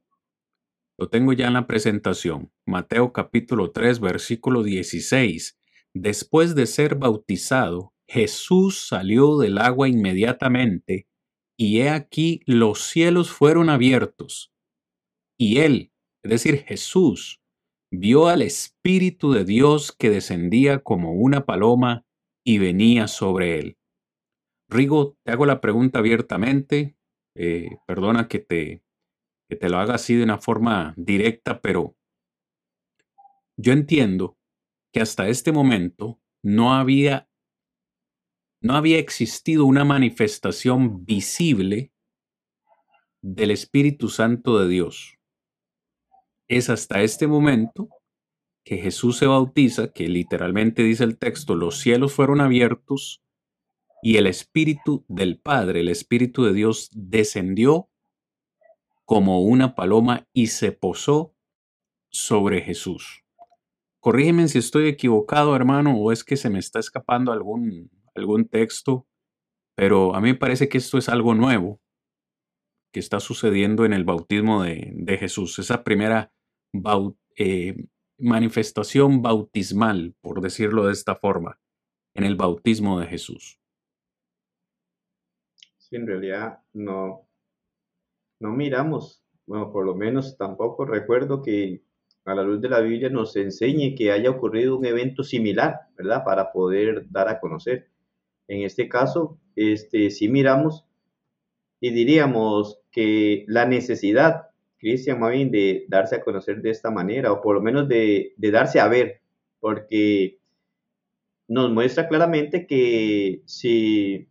Lo tengo ya en la presentación. Mateo capítulo 3, versículo 16. Después de ser bautizado, Jesús salió del agua inmediatamente, y he aquí los cielos fueron abiertos. Y él, es decir, Jesús, vio al Espíritu de Dios que descendía como una paloma y venía sobre él. Rigo, te hago la pregunta abiertamente. Eh, perdona que te, que te lo haga así de una forma directa, pero yo entiendo que hasta este momento no había, no había existido una manifestación visible del Espíritu Santo de Dios. Es hasta este momento que Jesús se bautiza, que literalmente dice el texto, los cielos fueron abiertos y el Espíritu del Padre, el Espíritu de Dios, descendió como una paloma y se posó sobre Jesús. Corrígeme si estoy equivocado, hermano, o es que se me está escapando algún, algún texto, pero a mí me parece que esto es algo nuevo que está sucediendo en el bautismo de, Jesús, esa primera eh, manifestación bautismal, por decirlo de esta forma, en el bautismo de Jesús. Sí, en realidad no, no miramos, bueno, por lo menos tampoco recuerdo que a la luz de la Biblia nos enseñe que haya ocurrido un evento similar, ¿verdad? Para poder dar a conocer. En este caso, este, si miramos y diríamos que la necesidad, Cristian Mavin, de darse a conocer de esta manera, o por lo menos de, de darse a ver, porque nos muestra claramente que si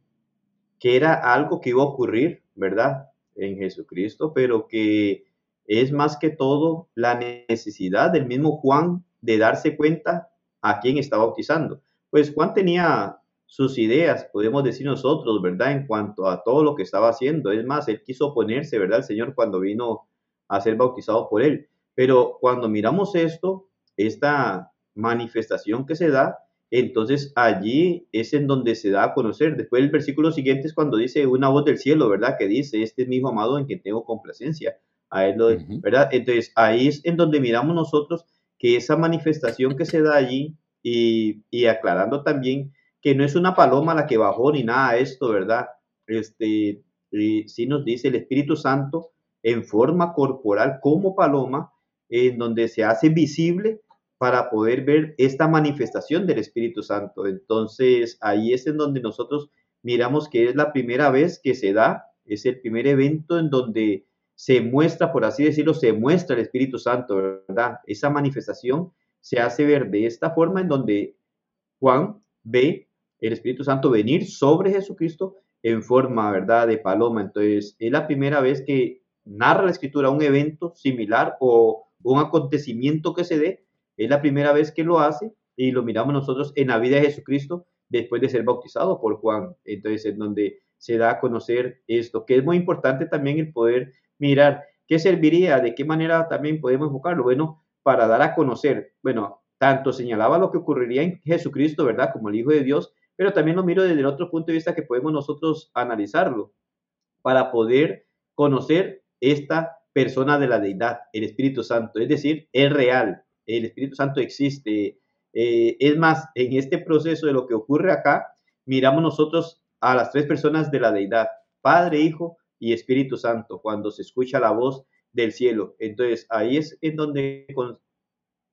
que era algo que iba a ocurrir, ¿verdad? En Jesucristo, pero que es más que todo la necesidad del mismo Juan de darse cuenta a quién está bautizando. Pues Juan tenía sus ideas, podemos decir nosotros, ¿verdad? En cuanto a todo lo que estaba haciendo. Es más, él quiso oponerse, ¿verdad? El Señor cuando vino a ser bautizado por él. Pero cuando miramos esto, esta manifestación que se da, entonces allí es en donde se da a conocer. Después el versículo siguiente es cuando dice una voz del cielo, ¿verdad? Que dice, este es mi hijo amado en quien tengo complacencia. A él lo, ¿verdad? Entonces ahí es en donde miramos nosotros que esa manifestación que se da allí y, y aclarando también que no es una paloma la que bajó ni nada de esto, ¿verdad? Este, sí nos dice el Espíritu Santo en forma corporal como paloma, en donde se hace visible para poder ver esta manifestación del Espíritu Santo. Entonces, ahí es en donde nosotros miramos que es la primera vez que se da, es el primer evento en donde se muestra, por así decirlo, se muestra el Espíritu Santo, ¿verdad? Esa manifestación se hace ver de esta forma en donde Juan ve el Espíritu Santo venir sobre Jesucristo en forma, ¿verdad?, de paloma. Entonces, es la primera vez que narra la Escritura un evento similar o un acontecimiento que se dé. Es la primera vez que lo hace y lo miramos nosotros en la vida de Jesucristo después de ser bautizado por Juan. Entonces, es donde se da a conocer esto, que es muy importante también el poder mirar qué serviría, de qué manera también podemos enfocarlo. Bueno, para dar a conocer, bueno, tanto señalaba lo que ocurriría en Jesucristo, ¿verdad? Como el Hijo de Dios, pero también lo miro desde el otro punto de vista que podemos nosotros analizarlo para poder conocer esta persona de la deidad, el Espíritu Santo, es decir, es real, el Espíritu Santo existe. Eh, es más, en este proceso de lo que ocurre acá, miramos nosotros a las tres personas de la deidad, Padre, Hijo y Espíritu Santo, cuando se escucha la voz del cielo. Entonces, ahí es en donde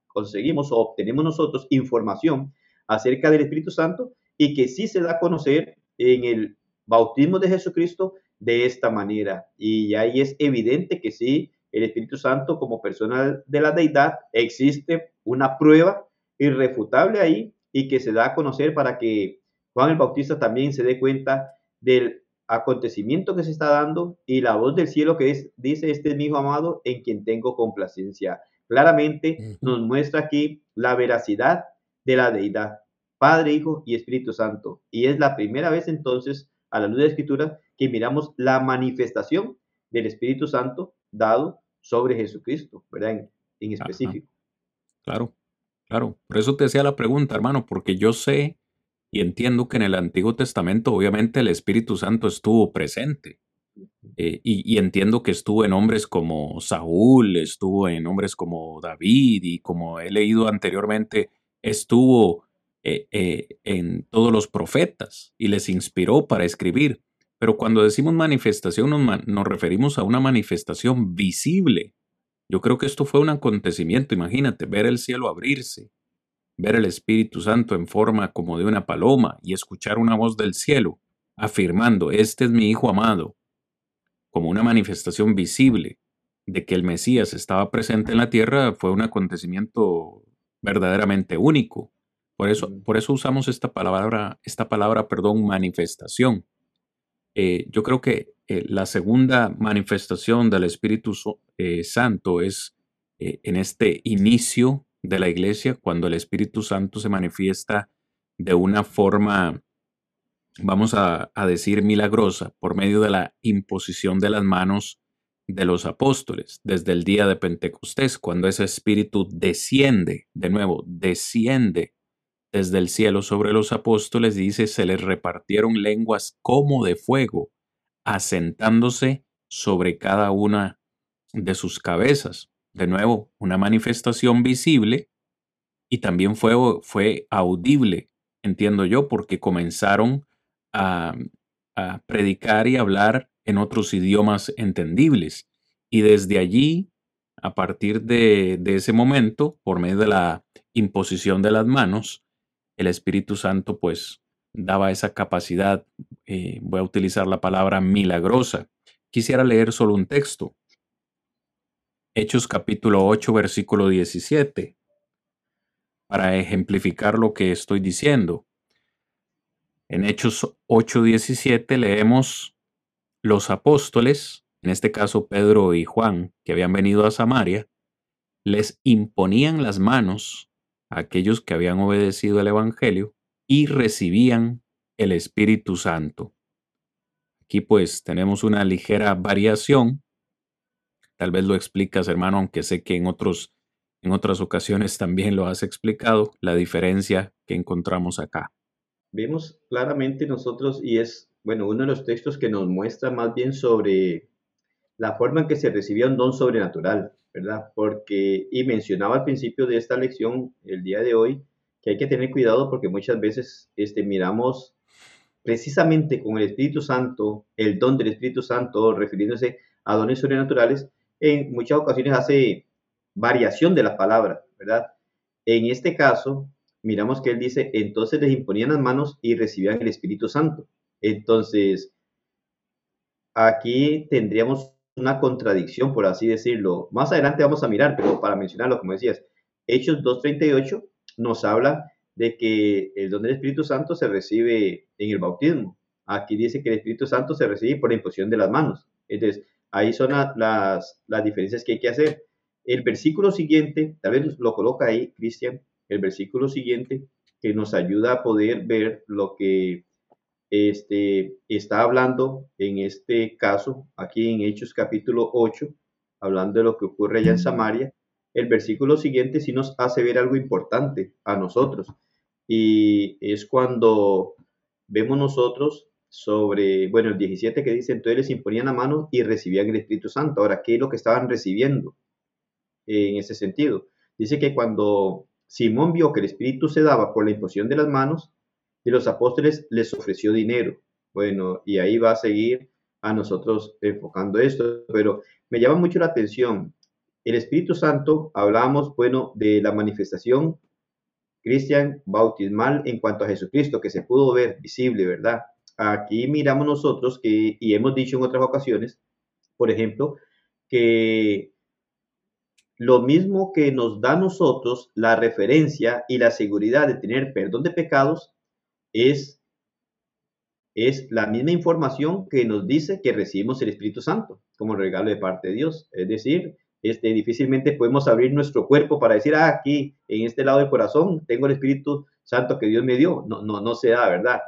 conseguimos o obtenemos nosotros información acerca del Espíritu Santo y que sí se da a conocer en el bautismo de Jesucristo de esta manera. Y ahí es evidente que sí, el Espíritu Santo como persona de la deidad existe una prueba irrefutable ahí y que se da a conocer para que Juan el Bautista también se dé cuenta del acontecimiento que se está dando y la voz del cielo que es, dice, este es mi hijo amado en quien tengo complacencia. Claramente nos muestra aquí la veracidad de la deidad. Padre, Hijo y Espíritu Santo. Y es la primera vez entonces, a la luz de la Escritura, que miramos la manifestación del Espíritu Santo dado sobre Jesucristo, ¿verdad? En, específico. Claro, claro. Por eso te hacía la pregunta, hermano, porque yo sé y entiendo que en el Antiguo Testamento obviamente el Espíritu Santo estuvo presente. Eh, y, y, entiendo que estuvo en hombres como Saúl, estuvo en hombres como David y como he leído anteriormente, estuvo eh, eh, en todos los profetas y les inspiró para escribir. Pero cuando decimos manifestación nos, referimos a una manifestación visible. Yo creo que esto fue un acontecimiento, imagínate, ver el cielo abrirse, ver el Espíritu Santo en forma como de una paloma y escuchar una voz del cielo afirmando, este es mi Hijo amado, como una manifestación visible de que el Mesías estaba presente en la tierra, fue un acontecimiento verdaderamente único. Por eso, por eso usamos esta palabra, esta palabra, perdón, manifestación. Eh, yo creo que eh, la segunda manifestación del Espíritu eh, Santo es en este inicio de la iglesia, cuando el Espíritu Santo se manifiesta de una forma, vamos a, a decir, milagrosa, por medio de la imposición de las manos de los apóstoles, desde el día de Pentecostés, cuando ese Espíritu desciende, de nuevo, desciende desde el cielo sobre los apóstoles, dice, se les repartieron lenguas como de fuego, asentándose sobre cada una de sus cabezas. De nuevo, una manifestación visible y también fue, fue audible, entiendo yo, porque comenzaron a, predicar y hablar en otros idiomas entendibles. Y desde allí, a partir de, de ese momento, por medio de la imposición de las manos, el Espíritu Santo pues daba esa capacidad, eh, voy a utilizar la palabra milagrosa. Quisiera leer solo un texto. Hechos capítulo 8, versículo 17, para ejemplificar lo que estoy diciendo. En Hechos 8, 17 leemos los apóstoles, en este caso Pedro y Juan, que habían venido a Samaria, les imponían las manos aquellos que habían obedecido el Evangelio y recibían el Espíritu Santo. Aquí pues tenemos una ligera variación. Tal vez lo explicas, hermano, aunque sé que en otros en otras ocasiones también lo has explicado, la diferencia que encontramos acá. Vemos claramente nosotros, y es, bueno, uno de los textos que nos muestra más bien sobre la forma en que se recibía un don sobrenatural, ¿verdad? Porque, y mencionaba al principio de esta lección, el día de hoy, que hay que tener cuidado porque muchas veces este, miramos precisamente con el Espíritu Santo, el don del Espíritu Santo, refiriéndose a dones sobrenaturales, en muchas ocasiones hace variación de la palabra, ¿verdad? En este caso, miramos que él dice, entonces les imponían las manos y recibían el Espíritu Santo. Entonces, aquí tendríamos una contradicción, por así decirlo. Más adelante vamos a mirar, pero para mencionarlo, como decías, Hechos 2.38 nos habla de que el don del Espíritu Santo se recibe en el bautismo. Aquí dice que el Espíritu Santo se recibe por la imposición de las manos. Entonces, ahí son las, las diferencias que hay que hacer. El versículo siguiente, tal vez lo coloca ahí, Cristian, el versículo siguiente, que nos ayuda a poder ver lo que este, está hablando en este caso, aquí en Hechos capítulo 8, hablando de lo que ocurre allá en Samaria, el versículo siguiente sí nos hace ver algo importante a nosotros. Y es cuando vemos nosotros sobre, bueno, el 17 que dice, entonces les imponían la mano y recibían el Espíritu Santo. Ahora, ¿qué es lo que estaban recibiendo en ese sentido? Dice que cuando Simón vio que el Espíritu se daba por la imposición de las manos de los apóstoles, les ofreció dinero. Bueno, y ahí va a seguir a nosotros enfocando esto, pero me llama mucho la atención el Espíritu Santo, hablamos, bueno, de la manifestación cristian bautismal en cuanto a Jesucristo, que se pudo ver visible, ¿verdad? Aquí miramos nosotros que, y hemos dicho en otras ocasiones, por ejemplo, que lo mismo que nos da a nosotros la referencia y la seguridad de tener perdón de pecados es, es la misma información que nos dice que recibimos el Espíritu Santo como regalo de parte de Dios. Es decir, este, difícilmente podemos abrir nuestro cuerpo para decir, ah, aquí en este lado del corazón tengo el Espíritu Santo que Dios me dio. No, no, no se da, ¿verdad?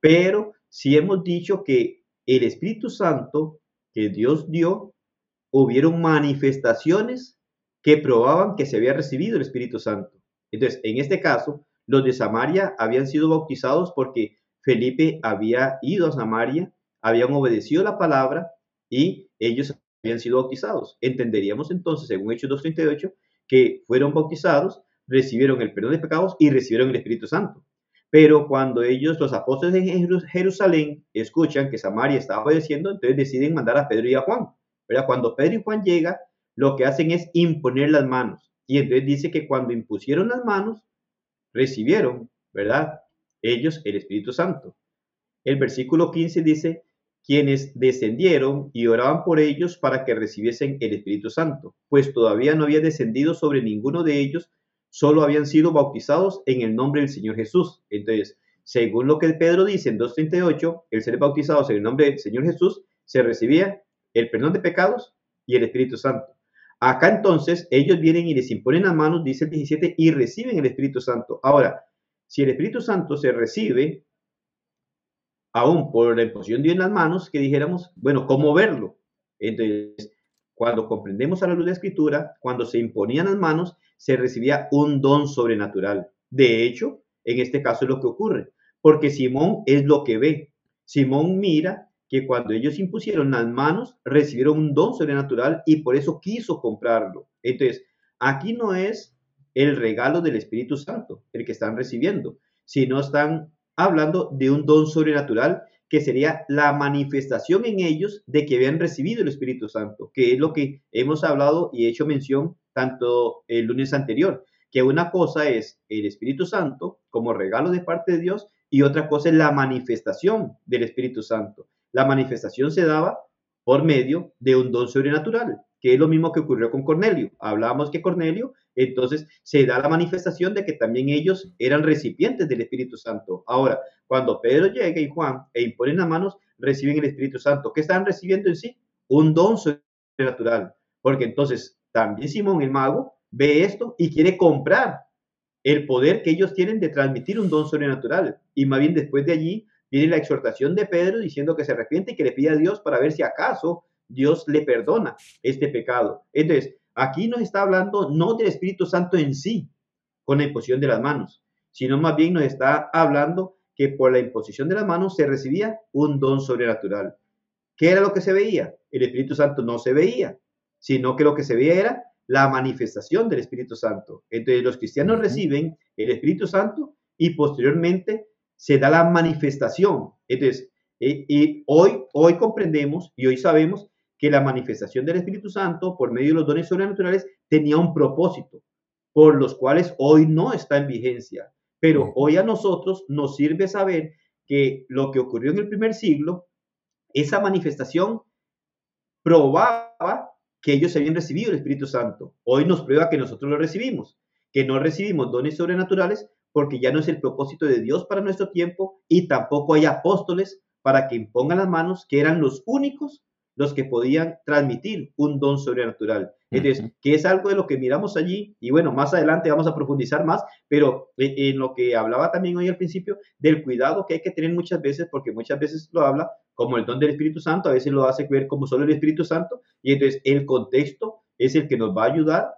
Pero si hemos dicho que el Espíritu Santo que Dios dio, hubieron manifestaciones que probaban que se había recibido el Espíritu Santo. Entonces, en este caso, los de Samaria habían sido bautizados porque Felipe había ido a Samaria, habían obedecido la palabra y ellos habían sido bautizados. Entenderíamos entonces, según Hechos 2.38, que fueron bautizados, recibieron el perdón de pecados y recibieron el Espíritu Santo. Pero cuando ellos, los apóstoles de Jerusalén, escuchan que Samaria está obedeciendo, entonces deciden mandar a Pedro y a Juan. ¿verdad? Cuando Pedro y Juan llegan, lo que hacen es imponer las manos. Y entonces dice que cuando impusieron las manos, recibieron, ¿verdad? Ellos el Espíritu Santo. El versículo 15 dice, quienes descendieron y oraban por ellos para que recibiesen el Espíritu Santo, pues todavía no había descendido sobre ninguno de ellos, solo habían sido bautizados en el nombre del Señor Jesús. Entonces, según lo que Pedro dice en 2.38, el ser bautizados en el nombre del Señor Jesús, se recibía el perdón de pecados y el Espíritu Santo. Acá entonces ellos vienen y les imponen las manos, dice el 17, y reciben el Espíritu Santo. Ahora, si el Espíritu Santo se recibe aún por la imposición de en las manos, que dijéramos, bueno, ¿cómo verlo? Entonces, cuando comprendemos a la luz de la escritura, cuando se imponían las manos, se recibía un don sobrenatural. De hecho, en este caso es lo que ocurre, porque Simón es lo que ve. Simón mira que cuando ellos impusieron las manos, recibieron un don sobrenatural y por eso quiso comprarlo. Entonces, aquí no es el regalo del Espíritu Santo el que están recibiendo, sino están hablando de un don sobrenatural que sería la manifestación en ellos de que habían recibido el Espíritu Santo, que es lo que hemos hablado y hecho mención tanto el lunes anterior, que una cosa es el Espíritu Santo como regalo de parte de Dios y otra cosa es la manifestación del Espíritu Santo. La manifestación se daba por medio de un don sobrenatural, que es lo mismo que ocurrió con Cornelio. Hablábamos que Cornelio, entonces se da la manifestación de que también ellos eran recipientes del Espíritu Santo. Ahora, cuando Pedro llega y Juan e imponen las manos, reciben el Espíritu Santo. ¿Qué están recibiendo en sí? Un don sobrenatural. Porque entonces también Simón el mago ve esto y quiere comprar el poder que ellos tienen de transmitir un don sobrenatural. Y más bien después de allí viene la exhortación de Pedro diciendo que se arrepiente y que le pide a Dios para ver si acaso Dios le perdona este pecado. Entonces, aquí nos está hablando no del Espíritu Santo en sí, con la imposición de las manos, sino más bien nos está hablando que por la imposición de las manos se recibía un don sobrenatural. ¿Qué era lo que se veía? El Espíritu Santo no se veía, sino que lo que se veía era la manifestación del Espíritu Santo. Entonces los cristianos reciben el Espíritu Santo y posteriormente se da la manifestación. Entonces, eh, y hoy, hoy comprendemos y hoy sabemos que la manifestación del Espíritu Santo por medio de los dones sobrenaturales tenía un propósito, por los cuales hoy no está en vigencia. Pero hoy a nosotros nos sirve saber que lo que ocurrió en el primer siglo, esa manifestación probaba que ellos habían recibido el Espíritu Santo. Hoy nos prueba que nosotros lo recibimos, que no recibimos dones sobrenaturales porque ya no es el propósito de Dios para nuestro tiempo y tampoco hay apóstoles para que impongan las manos, que eran los únicos los que podían transmitir un don sobrenatural. Entonces, que es algo de lo que miramos allí, y bueno, más adelante vamos a profundizar más, pero en lo que hablaba también hoy al principio, del cuidado que hay que tener muchas veces, porque muchas veces lo habla como el don del Espíritu Santo, a veces lo hace ver como solo el Espíritu Santo, y entonces el contexto es el que nos va a ayudar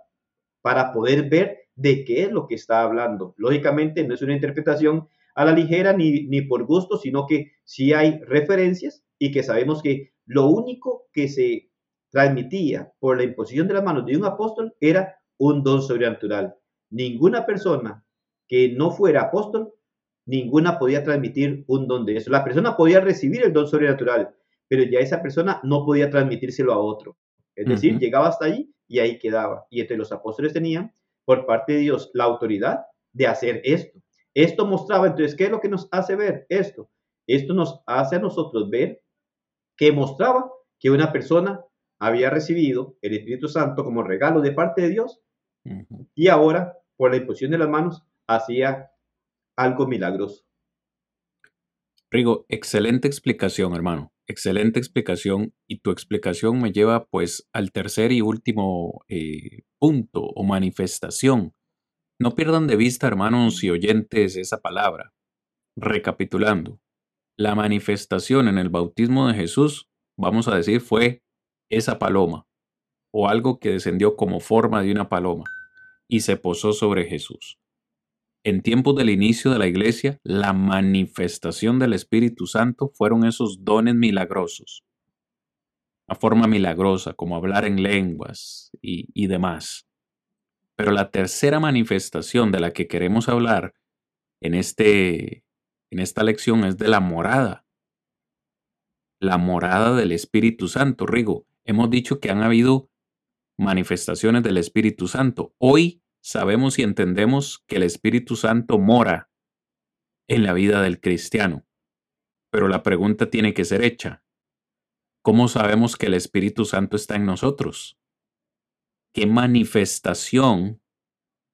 para poder ver de qué es lo que está hablando. Lógicamente, no es una interpretación a la ligera ni, ni por gusto, sino que sí hay referencias y que sabemos que lo único que se transmitía por la imposición de las manos de un apóstol era un don sobrenatural. Ninguna persona que no fuera apóstol, ninguna podía transmitir un don de eso. La persona podía recibir el don sobrenatural, pero ya esa persona no podía transmitírselo a otro. Es decir, llegaba hasta ahí y ahí quedaba. Y entre los apóstoles tenían por parte de Dios la autoridad de hacer esto. Esto mostraba entonces, ¿qué es lo que nos hace ver esto? Esto nos hace a nosotros ver que mostraba que una persona había recibido el Espíritu Santo como regalo de parte de Dios y ahora, por la imposición de las manos, hacía algo milagroso. Rigo, excelente explicación, hermano. Excelente explicación. Y tu explicación me lleva pues al tercer y último eh, punto o manifestación. No pierdan de vista, hermanos y oyentes, esa palabra. Recapitulando, la manifestación en el bautismo de Jesús, vamos a decir, fue esa paloma, o algo que descendió como forma de una paloma, y se posó sobre Jesús. En tiempos del inicio de la iglesia, la manifestación del Espíritu Santo fueron esos dones milagrosos, a forma milagrosa, como hablar en lenguas y, demás. Pero la tercera manifestación de la que queremos hablar en este en esta lección es de la morada. La morada del Espíritu Santo, Rigo. Hemos dicho que han habido manifestaciones del Espíritu Santo. Hoy sabemos y entendemos que el Espíritu Santo mora en la vida del cristiano. Pero la pregunta tiene que ser hecha. ¿Cómo sabemos que el Espíritu Santo está en nosotros? ¿Qué manifestación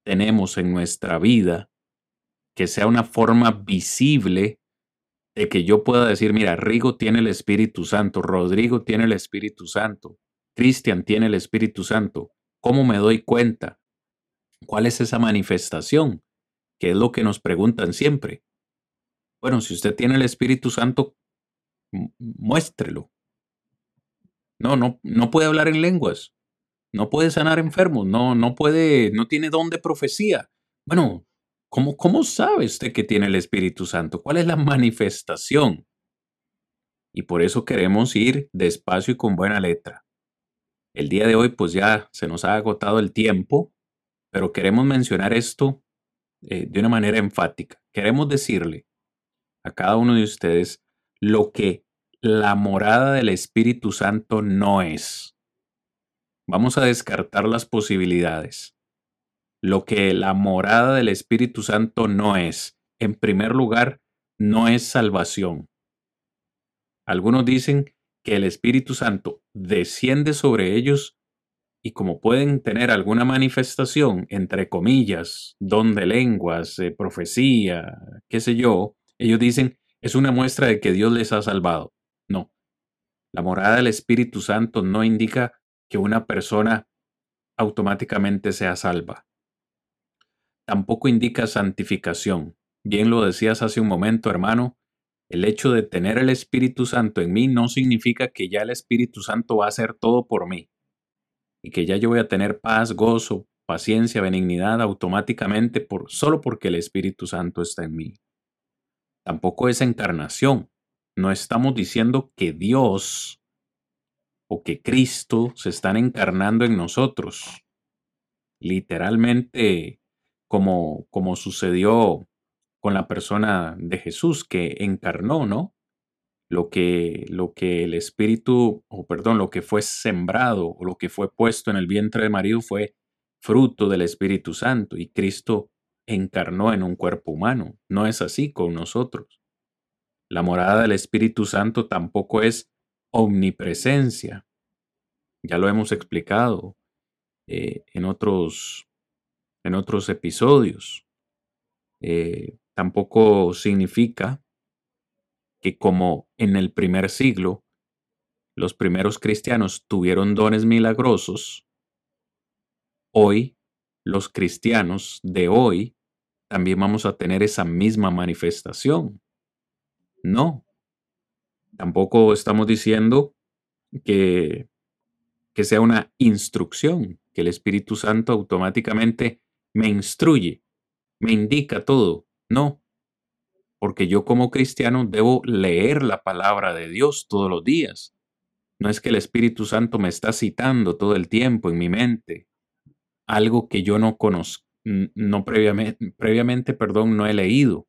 tenemos en nuestra vida que sea una forma visible de que yo pueda decir, mira, Rigo tiene el Espíritu Santo, Rodrigo tiene el Espíritu Santo, Cristian tiene el Espíritu Santo. ¿Cómo me doy cuenta? ¿Cuál es esa manifestación? Que es lo que nos preguntan siempre. Bueno, si usted tiene el Espíritu Santo, muéstrelo. No, no, no puede hablar en lenguas. No puede sanar enfermos. No, no puede, no tiene don de profecía. Bueno, ¿Cómo, ¿Cómo sabe usted que tiene el Espíritu Santo? ¿Cuál es la manifestación? Y por eso queremos ir despacio y con buena letra. El día de hoy pues ya se nos ha agotado el tiempo, pero queremos mencionar esto eh, de una manera enfática. Queremos decirle a cada uno de ustedes lo que la morada del Espíritu Santo no es. Vamos a descartar las posibilidades lo que la morada del Espíritu Santo no es. En primer lugar, no es salvación. Algunos dicen que el Espíritu Santo desciende sobre ellos y como pueden tener alguna manifestación, entre comillas, don de lenguas, eh, profecía, qué sé yo, ellos dicen, es una muestra de que Dios les ha salvado. No. La morada del Espíritu Santo no indica que una persona automáticamente sea salva. Tampoco indica santificación. Bien lo decías hace un momento, hermano, el hecho de tener el Espíritu Santo en mí no significa que ya el Espíritu Santo va a hacer todo por mí y que ya yo voy a tener paz, gozo, paciencia, benignidad automáticamente por, solo porque el Espíritu Santo está en mí. Tampoco es encarnación. No estamos diciendo que Dios o que Cristo se están encarnando en nosotros. Literalmente, como, como sucedió con la persona de Jesús que encarnó, ¿no? Lo que, lo que el Espíritu, o perdón, lo que fue sembrado o lo que fue puesto en el vientre de María fue fruto del Espíritu Santo y Cristo encarnó en un cuerpo humano. No es así con nosotros. La morada del Espíritu Santo tampoco es omnipresencia. Ya lo hemos explicado eh, en, otros, en otros episodios. Eh, tampoco significa que como en el primer siglo los primeros cristianos tuvieron dones milagrosos, hoy los cristianos de hoy también vamos a tener esa misma manifestación. No. Tampoco estamos diciendo que, que sea una instrucción, que el Espíritu Santo automáticamente me instruye, me indica todo. No, porque yo como cristiano debo leer la palabra de Dios todos los días. No es que el Espíritu Santo me está citando todo el tiempo en mi mente, algo que yo no conozco, no previamente, previamente, perdón, no he leído.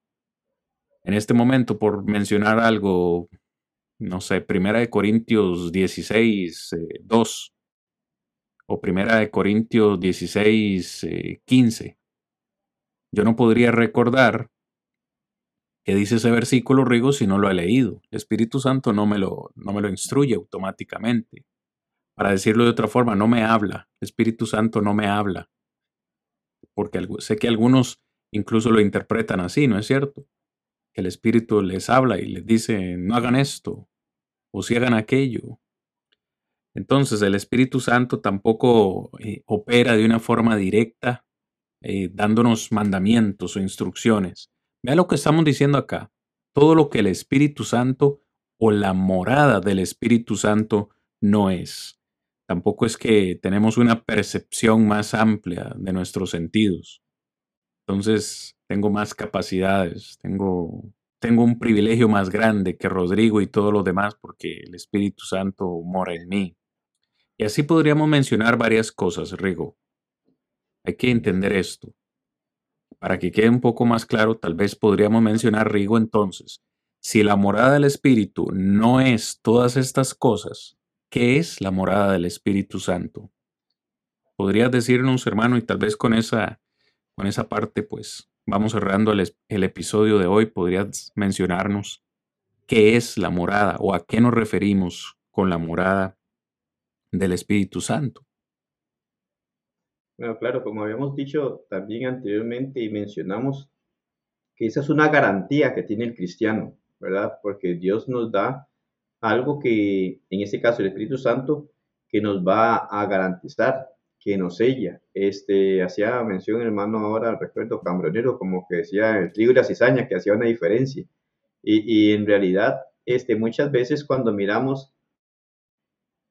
En este momento, por mencionar algo, no sé, Primera de Corintios 16, 2 eh, o Primera de Corintios 16, 15. Eh, yo no podría recordar qué dice ese versículo, Rigo, si no lo he leído. El Espíritu Santo no me lo, no me lo instruye automáticamente. Para decirlo de otra forma, no me habla. El Espíritu Santo no me habla. Porque sé que algunos incluso lo interpretan así, ¿no es cierto? Que el Espíritu les habla y les dice, no hagan esto o si hagan aquello. Entonces el Espíritu Santo tampoco eh, opera de una forma directa eh, dándonos mandamientos o instrucciones. Vea lo que estamos diciendo acá. Todo lo que el Espíritu Santo o la morada del Espíritu Santo no es. Tampoco es que tenemos una percepción más amplia de nuestros sentidos. Entonces, tengo más capacidades, tengo, tengo un privilegio más grande que Rodrigo y todos los demás porque el Espíritu Santo mora en mí. Y así podríamos mencionar varias cosas, Rigo. Hay que entender esto. Para que quede un poco más claro, tal vez podríamos mencionar, Rigo, entonces, si la morada del Espíritu no es todas estas cosas, ¿qué es la morada del Espíritu Santo? ¿Podrías decirnos, hermano, y tal vez con esa, con esa parte, pues vamos cerrando el, el episodio de hoy, podrías mencionarnos qué es la morada o a qué nos referimos con la morada del Espíritu Santo? Bueno, claro, como habíamos dicho también anteriormente y mencionamos que esa es una garantía que tiene el cristiano, ¿verdad? Porque Dios nos da algo que, en este caso el Espíritu Santo, que nos va a garantizar, que nos sella. Este, hacía mención hermano ahora, recuerdo, Cambronero, como que decía el trigo y la cizaña, que hacía una diferencia. Y, y en realidad, este, muchas veces cuando miramos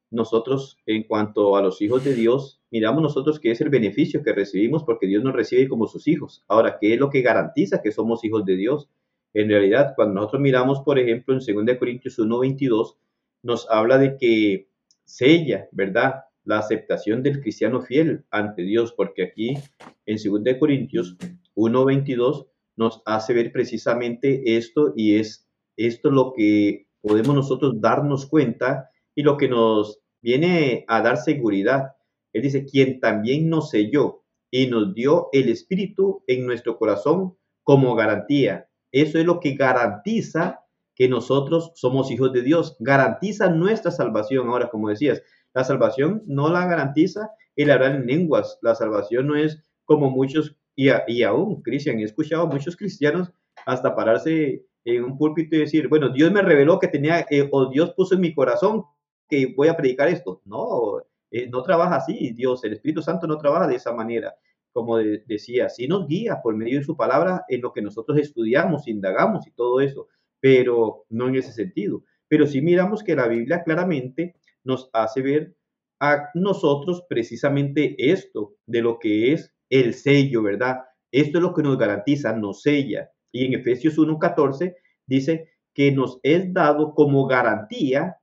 nosotros en cuanto a los hijos de Dios, miramos nosotros que es el beneficio que recibimos porque Dios nos recibe como sus hijos. Ahora, ¿qué es lo que garantiza que somos hijos de Dios? En realidad, cuando nosotros miramos, por ejemplo, en 2 Corintios 1.22, nos habla de que sella, ¿verdad? La aceptación del cristiano fiel ante Dios, porque aquí en 2 Corintios 1.22 nos hace ver precisamente esto y es esto lo que podemos nosotros darnos cuenta y lo que nos viene a dar seguridad. Él dice, quien también nos selló y nos dio el Espíritu en nuestro corazón como garantía. eso es lo que garantiza que nosotros somos hijos de Dios, garantiza nuestra salvación. Ahora, como decías, la salvación no la garantiza el hablar en lenguas, la salvación no es como muchos, y, y aún, Cristian, he escuchado a muchos cristianos hasta pararse en un púlpito y decir, bueno, Dios me reveló que tenía, eh, o Dios puso en mi corazón que voy a predicar esto. No, eh, no trabaja así, Dios, el Espíritu Santo no trabaja de esa manera. Como decía, sí nos guía por medio de su palabra en lo que nosotros estudiamos, indagamos y todo eso, pero no en ese sentido. Pero sí miramos que la Biblia claramente nos hace ver a nosotros precisamente esto de lo que es el sello, ¿verdad? Esto es lo que nos garantiza, nos sella. Y en Efesios 1.14 dice que nos es dado como garantía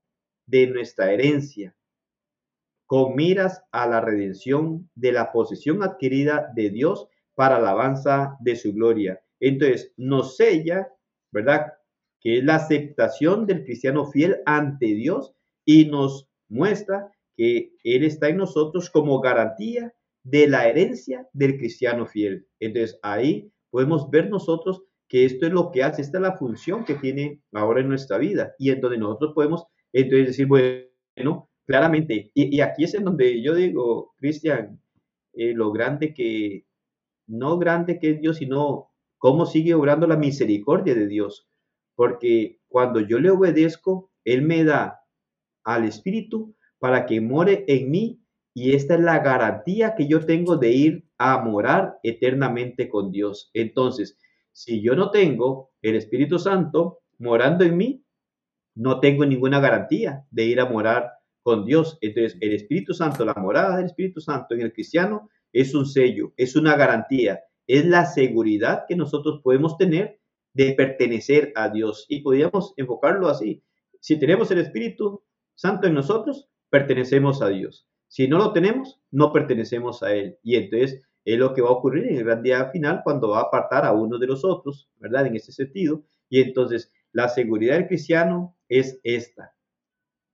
de nuestra herencia, con miras a la redención de la posesión adquirida de Dios para alabanza de su gloria. Entonces, nos sella, ¿verdad? Que es la aceptación del cristiano fiel ante Dios y nos muestra que Él está en nosotros como garantía de la herencia del cristiano fiel. Entonces, ahí podemos ver nosotros que esto es lo que hace, esta es la función que tiene ahora en nuestra vida y en donde nosotros podemos entonces decir, bueno, claramente, y, aquí es en donde yo digo, Cristian, eh, lo grande que, no grande que es Dios, sino cómo sigue obrando la misericordia de Dios, porque cuando yo le obedezco, Él me da al Espíritu para que more en mí y esta es la garantía que yo tengo de ir a morar eternamente con Dios. Entonces, si yo no tengo el Espíritu Santo morando en mí, no tengo ninguna garantía de ir a morar con Dios. Entonces, el Espíritu Santo, la morada del Espíritu Santo en el cristiano es un sello, es una garantía, es la seguridad que nosotros podemos tener de pertenecer a Dios. Y podríamos enfocarlo así. Si tenemos el Espíritu Santo en nosotros, pertenecemos a Dios. Si no lo tenemos, no pertenecemos a Él. Y entonces es lo que va a ocurrir en el gran día final cuando va a apartar a uno de los otros, ¿verdad? En ese sentido. Y entonces la seguridad del cristiano es esta.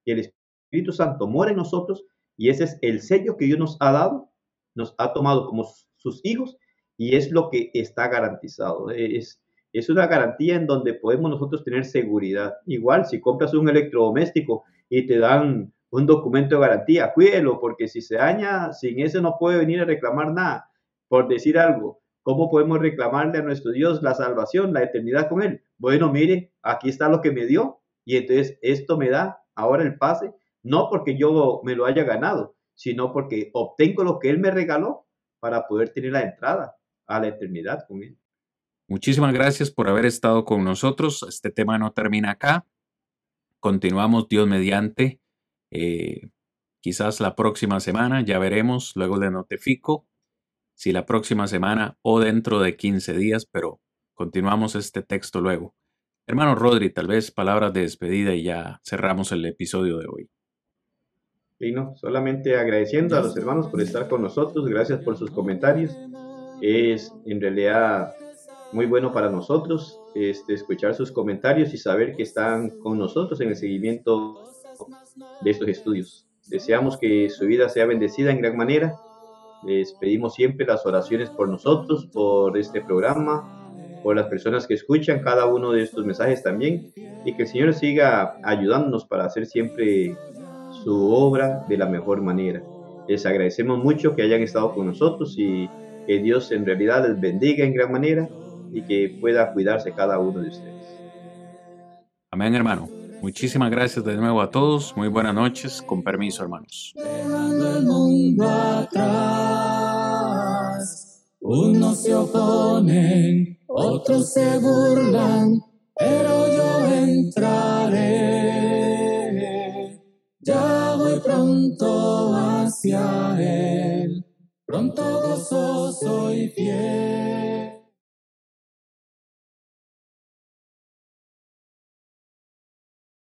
Que el Espíritu Santo mora en nosotros y ese es el sello que Dios nos ha dado, nos ha tomado como sus hijos y es lo que está garantizado. Es, una garantía en donde podemos nosotros tener seguridad. Igual, si compras un electrodoméstico y te dan un documento de garantía, cuídelo, porque si se daña, sin ese no puede venir a reclamar nada por decir algo, ¿cómo podemos reclamarle a nuestro Dios la salvación, la eternidad con Él? Bueno, mire, aquí está lo que me dio y entonces esto me da ahora el pase, no porque yo me lo haya ganado, sino porque obtengo lo que Él me regaló para poder tener la entrada a la eternidad con Él. Muchísimas gracias por haber estado con nosotros. Este tema no termina acá. Continuamos Dios mediante. Eh, quizás la próxima semana, ya veremos, luego le notifico si la próxima semana o dentro de 15 días, pero continuamos este texto luego. Hermano Rodri, tal vez palabras de despedida y ya cerramos el episodio de hoy. Sí, no, solamente agradeciendo a los hermanos por estar con nosotros, gracias por sus comentarios. Es en realidad muy bueno para nosotros este, escuchar sus comentarios y saber que están con nosotros en el seguimiento de estos estudios. Deseamos que su vida sea bendecida en gran manera les pedimos siempre las oraciones por nosotros, por este programa, por las personas que escuchan cada uno de estos mensajes también, y que el Señor siga ayudándonos para hacer siempre su obra de la mejor manera. Les agradecemos mucho que hayan estado con nosotros y que Dios en realidad les bendiga en gran manera y que pueda cuidarse cada uno de ustedes. Amén, hermano. Muchísimas gracias de nuevo a todos. Muy buenas noches. Con permiso, hermanos. Dejando el mundo atrás, unos se oponen, otros se burlan, pero yo entraré. Pronto hacia él, pronto gozoso y fiel.